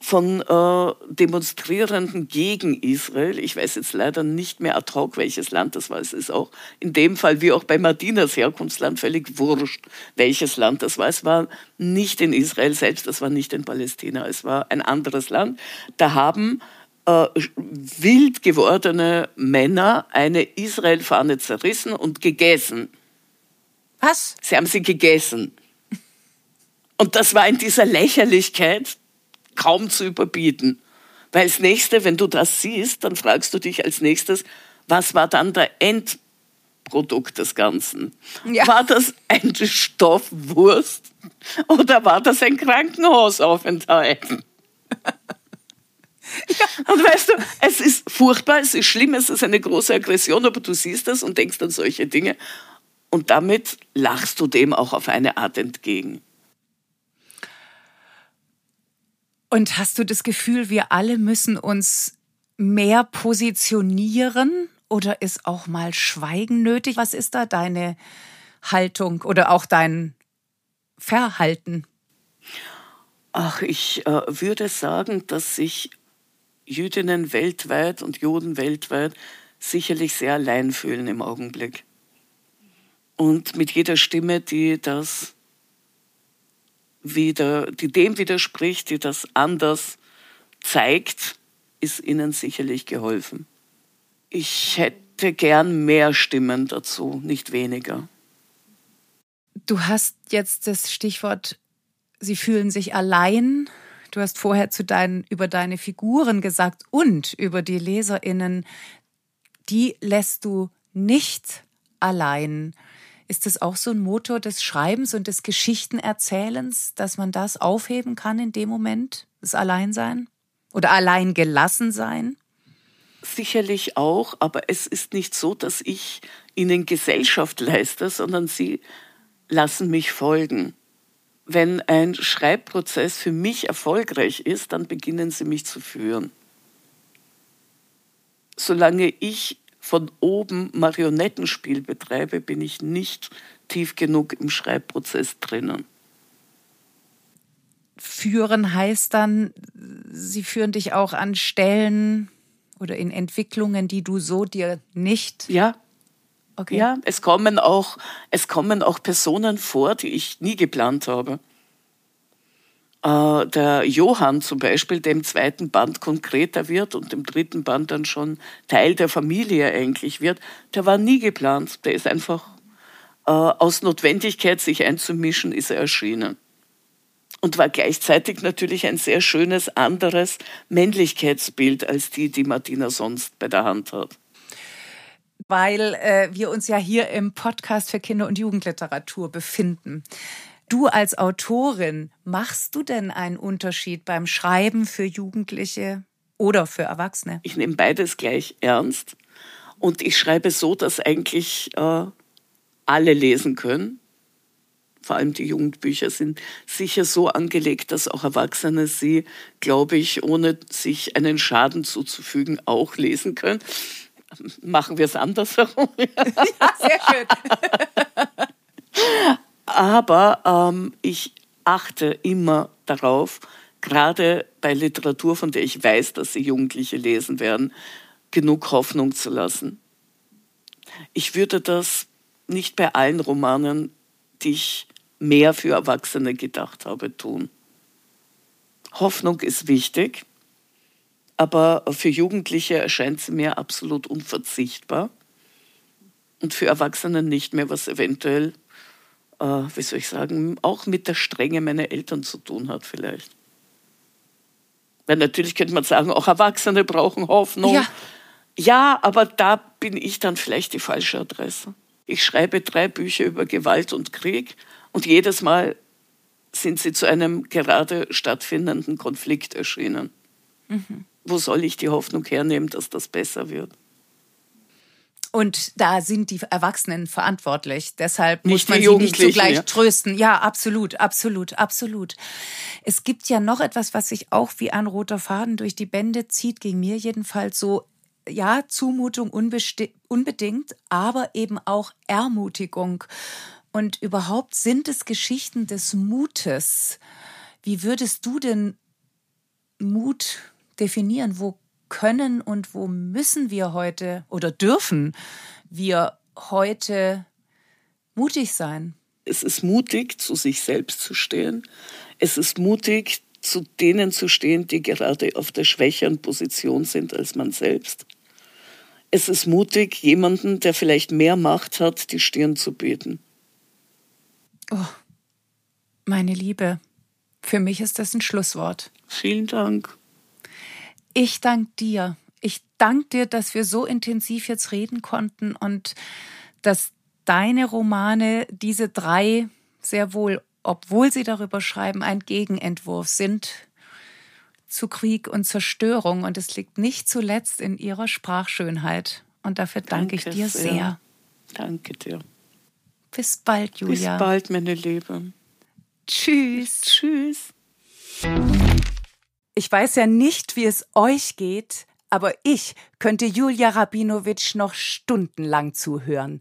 von äh, Demonstrierenden gegen Israel. Ich weiß jetzt leider nicht mehr ad hoc, welches Land das war. Es ist auch in dem Fall, wie auch bei Martinas Herkunftsland, völlig wurscht, welches Land das war. Es war nicht in Israel selbst, das war nicht in Palästina, es war ein anderes Land. Da haben äh, wild gewordene Männer eine Israel-Fahne zerrissen und gegessen. Was? Sie haben sie gegessen. Und das war in dieser Lächerlichkeit kaum zu überbieten. Weil das nächste, wenn du das siehst, dann fragst du dich als nächstes, was war dann der Produkt des Ganzen? Ja. War das eine Stoffwurst oder war das ein Krankenhausaufenthalt? Ja. Und weißt du, es ist furchtbar, es ist schlimm, es ist eine große Aggression, aber du siehst das und denkst an solche Dinge. Und damit lachst du dem auch auf eine Art entgegen. Und hast du das Gefühl, wir alle müssen uns mehr positionieren oder ist auch mal Schweigen nötig? Was ist da deine Haltung oder auch dein Verhalten? Ach, ich äh, würde sagen, dass sich Jüdinnen weltweit und Juden weltweit sicherlich sehr allein fühlen im Augenblick. Und mit jeder Stimme, die das wieder, die dem widerspricht, die das anders zeigt, ist ihnen sicherlich geholfen. Ich hätte gern mehr Stimmen dazu, nicht weniger. Du hast jetzt das Stichwort, sie fühlen sich allein. Du hast vorher zu deinen, über deine Figuren gesagt und über die LeserInnen, die lässt du nicht allein. Ist das auch so ein Motor des Schreibens und des Geschichtenerzählens, dass man das aufheben kann in dem Moment, das Alleinsein? Oder allein gelassen sein? Sicherlich auch, aber es ist nicht so, dass ich ihnen Gesellschaft leiste, sondern sie lassen mich folgen. Wenn ein Schreibprozess für mich erfolgreich ist, dann beginnen sie mich zu führen. Solange ich von oben Marionettenspiel betreibe, bin ich nicht tief genug im Schreibprozess drinnen. Führen heißt dann, sie führen dich auch an Stellen oder in Entwicklungen, die du so dir nicht. Ja. Okay. Ja, es kommen auch, es kommen auch Personen vor, die ich nie geplant habe. Äh, der Johann zum Beispiel, der im zweiten Band konkreter wird und im dritten Band dann schon Teil der Familie eigentlich wird, der war nie geplant. Der ist einfach äh, aus Notwendigkeit, sich einzumischen, ist er erschienen. Und war gleichzeitig natürlich ein sehr schönes anderes Männlichkeitsbild als die, die Martina sonst bei der Hand hat weil äh, wir uns ja hier im Podcast für Kinder- und Jugendliteratur befinden. Du als Autorin, machst du denn einen Unterschied beim Schreiben für Jugendliche oder für Erwachsene? Ich nehme beides gleich ernst und ich schreibe so, dass eigentlich äh, alle lesen können. Vor allem die Jugendbücher sind sicher so angelegt, dass auch Erwachsene sie, glaube ich, ohne sich einen Schaden zuzufügen, auch lesen können. Machen wir es andersherum. ja, sehr schön. Aber ähm, ich achte immer darauf, gerade bei Literatur, von der ich weiß, dass sie Jugendliche lesen werden, genug Hoffnung zu lassen. Ich würde das nicht bei allen Romanen, die ich mehr für Erwachsene gedacht habe, tun. Hoffnung ist wichtig, aber für Jugendliche erscheint sie mir absolut unverzichtbar und für Erwachsene nicht mehr, was eventuell äh, wie soll ich sagen, auch mit der Strenge meiner Eltern zu tun hat vielleicht. Weil natürlich könnte man sagen, auch Erwachsene brauchen Hoffnung. Ja. ja, aber da bin ich dann vielleicht die falsche Adresse. Ich schreibe drei Bücher über Gewalt und Krieg und jedes Mal sind sie zu einem gerade stattfindenden Konflikt erschienen. Mhm. Wo soll ich die Hoffnung hernehmen, dass das besser wird? Und da sind die Erwachsenen verantwortlich. Deshalb nicht muss man sie nicht zugleich ja. trösten. Ja, absolut, absolut, absolut. Es gibt ja noch etwas, was sich auch wie ein roter Faden durch die Bände zieht, ging mir jedenfalls so. Ja, Zumutung unbedingt, aber eben auch Ermutigung. Und überhaupt sind es Geschichten des Mutes. Wie würdest du denn Mut definieren? Wo können und wo müssen wir heute oder dürfen wir heute mutig sein? Es ist mutig, zu sich selbst zu stehen. Es ist mutig, zu denen zu stehen, die gerade auf der schwächeren Position sind als man selbst. Es ist mutig, jemanden, der vielleicht mehr Macht hat, die Stirn zu bieten. Oh, meine Liebe, für mich ist das ein Schlusswort. Vielen Dank. Ich danke dir. Ich danke dir, dass wir so intensiv jetzt reden konnten und dass deine Romane diese drei sehr wohl, obwohl sie darüber schreiben, ein Gegenentwurf sind zu Krieg und Zerstörung. Und es liegt nicht zuletzt in ihrer Sprachschönheit. Und dafür danke, danke ich dir sehr. sehr. Danke dir. Bis bald, Julia. Bis bald, meine Liebe. Tschüss. Tschüss. Ich weiß ja nicht, wie es euch geht, aber ich könnte Julia Rabinowitsch noch stundenlang zuhören.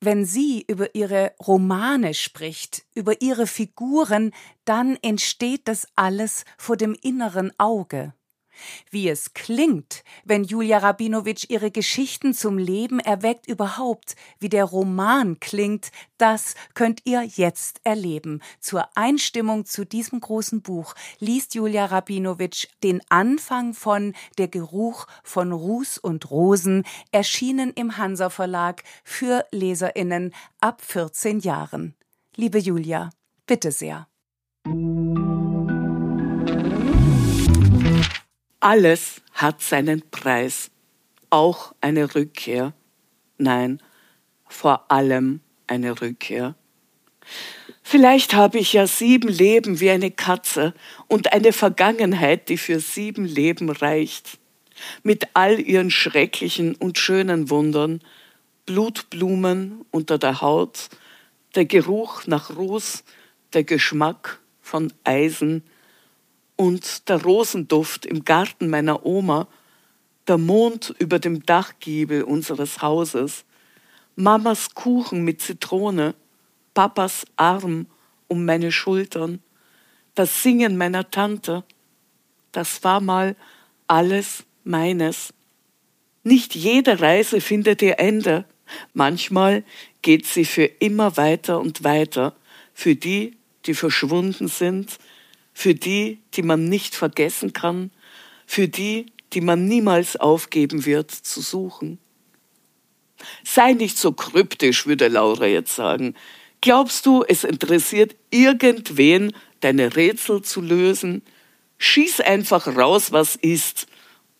Wenn sie über ihre Romane spricht, über ihre Figuren, dann entsteht das alles vor dem inneren Auge. Wie es klingt, wenn Julia Rabinowitsch ihre Geschichten zum Leben erweckt, überhaupt, wie der Roman klingt, das könnt ihr jetzt erleben. Zur Einstimmung zu diesem großen Buch liest Julia Rabinowitsch den Anfang von Der Geruch von Ruß und Rosen, erschienen im Hansa Verlag für LeserInnen ab 14 Jahren. Liebe Julia, bitte sehr. Alles hat seinen Preis, auch eine Rückkehr. Nein, vor allem eine Rückkehr. Vielleicht habe ich ja sieben Leben wie eine Katze und eine Vergangenheit, die für sieben Leben reicht. Mit all ihren schrecklichen und schönen Wundern, Blutblumen unter der Haut, der Geruch nach Ruß, der Geschmack von Eisen, und der Rosenduft im Garten meiner Oma, der Mond über dem Dachgiebel unseres Hauses, Mamas Kuchen mit Zitrone, Papas Arm um meine Schultern, das Singen meiner Tante, das war mal alles meines. Nicht jede Reise findet ihr Ende, manchmal geht sie für immer weiter und weiter, für die, die verschwunden sind, für die, die man nicht vergessen kann, für die, die man niemals aufgeben wird zu suchen. Sei nicht so kryptisch, würde Laura jetzt sagen. Glaubst du, es interessiert irgendwen, deine Rätsel zu lösen? Schieß einfach raus, was ist.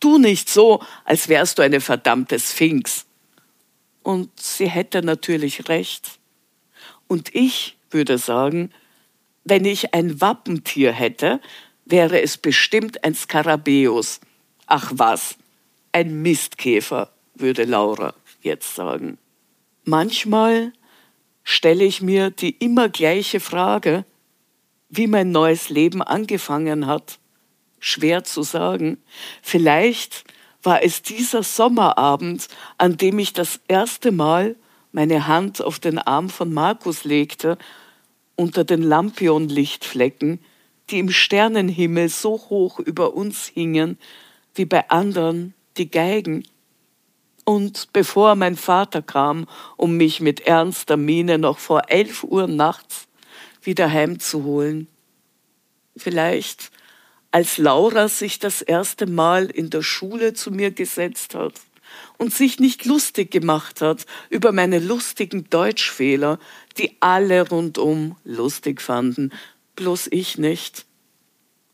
Tu nicht so, als wärst du eine verdammte Sphinx. Und sie hätte natürlich recht. Und ich würde sagen, wenn ich ein Wappentier hätte, wäre es bestimmt ein Skarabäus. Ach was, ein Mistkäfer, würde Laura jetzt sagen. Manchmal stelle ich mir die immer gleiche Frage, wie mein neues Leben angefangen hat. Schwer zu sagen. Vielleicht war es dieser Sommerabend, an dem ich das erste Mal meine Hand auf den Arm von Markus legte unter den Lampionlichtflecken, die im Sternenhimmel so hoch über uns hingen, wie bei anderen die Geigen. Und bevor mein Vater kam, um mich mit ernster Miene noch vor elf Uhr nachts wieder heimzuholen. Vielleicht als Laura sich das erste Mal in der Schule zu mir gesetzt hat und sich nicht lustig gemacht hat über meine lustigen Deutschfehler, die alle rundum lustig fanden, bloß ich nicht.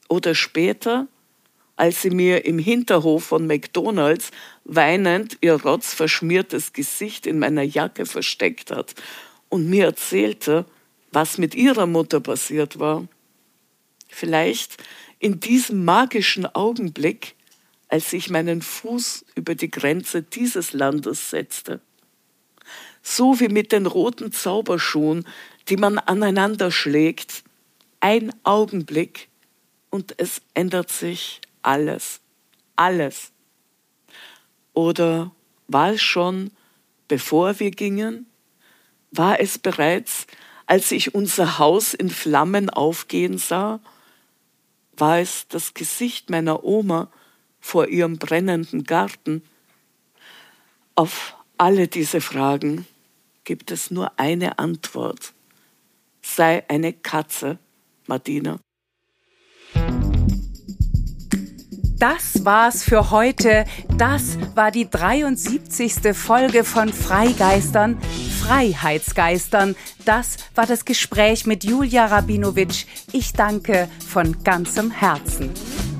Oder später, als sie mir im Hinterhof von McDonalds weinend ihr rotzverschmiertes Gesicht in meiner Jacke versteckt hat und mir erzählte, was mit ihrer Mutter passiert war. Vielleicht in diesem magischen Augenblick als ich meinen Fuß über die Grenze dieses Landes setzte. So wie mit den roten Zauberschuhen, die man aneinander schlägt, ein Augenblick und es ändert sich alles, alles. Oder war es schon, bevor wir gingen? War es bereits, als ich unser Haus in Flammen aufgehen sah? War es das Gesicht meiner Oma, vor ihrem brennenden Garten? Auf alle diese Fragen gibt es nur eine Antwort. Sei eine Katze, Martina. Das war's für heute. Das war die 73. Folge von Freigeistern, Freiheitsgeistern. Das war das Gespräch mit Julia Rabinowitsch. Ich danke von ganzem Herzen.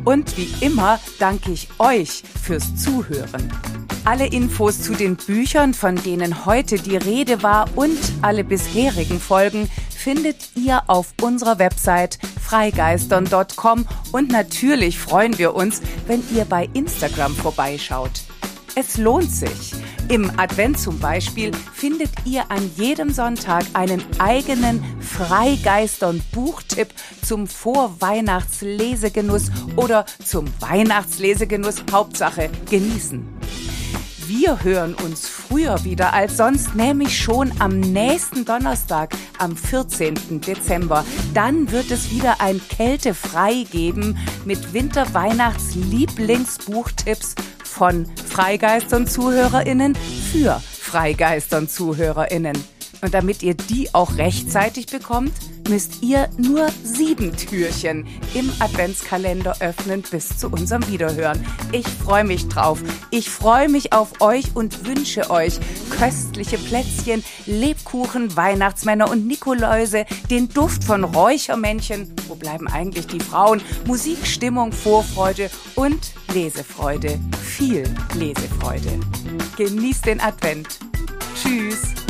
Und wie immer danke ich euch fürs Zuhören. Alle Infos zu den Büchern, von denen heute die Rede war und alle bisherigen Folgen findet ihr auf unserer Website freigeistern.com und natürlich freuen wir uns, wenn ihr bei Instagram vorbeischaut. Es lohnt sich. Im Advent zum Beispiel findet ihr an jedem Sonntag einen eigenen Freigeistern Buchtipp zum Vorweihnachtslesegenuss oder zum Weihnachtslesegenuss. Hauptsache genießen. Wir hören uns früher wieder als sonst, nämlich schon am nächsten Donnerstag, am 14. Dezember. Dann wird es wieder ein Kältefrei geben mit Winter-Weihnachts-Lieblingsbuchtipps von Freigeistern ZuhörerInnen für Freigeistern ZuhörerInnen. Und damit ihr die auch rechtzeitig bekommt, müsst ihr nur sieben Türchen im Adventskalender öffnen bis zu unserem Wiederhören. Ich freue mich drauf. Ich freue mich auf euch und wünsche euch köstliche Plätzchen, Lebkuchen, Weihnachtsmänner und Nikoläuse, den Duft von Räuchermännchen, wo bleiben eigentlich die Frauen, Musikstimmung, Vorfreude und Lesefreude. Viel Lesefreude. Genießt den Advent. Tschüss.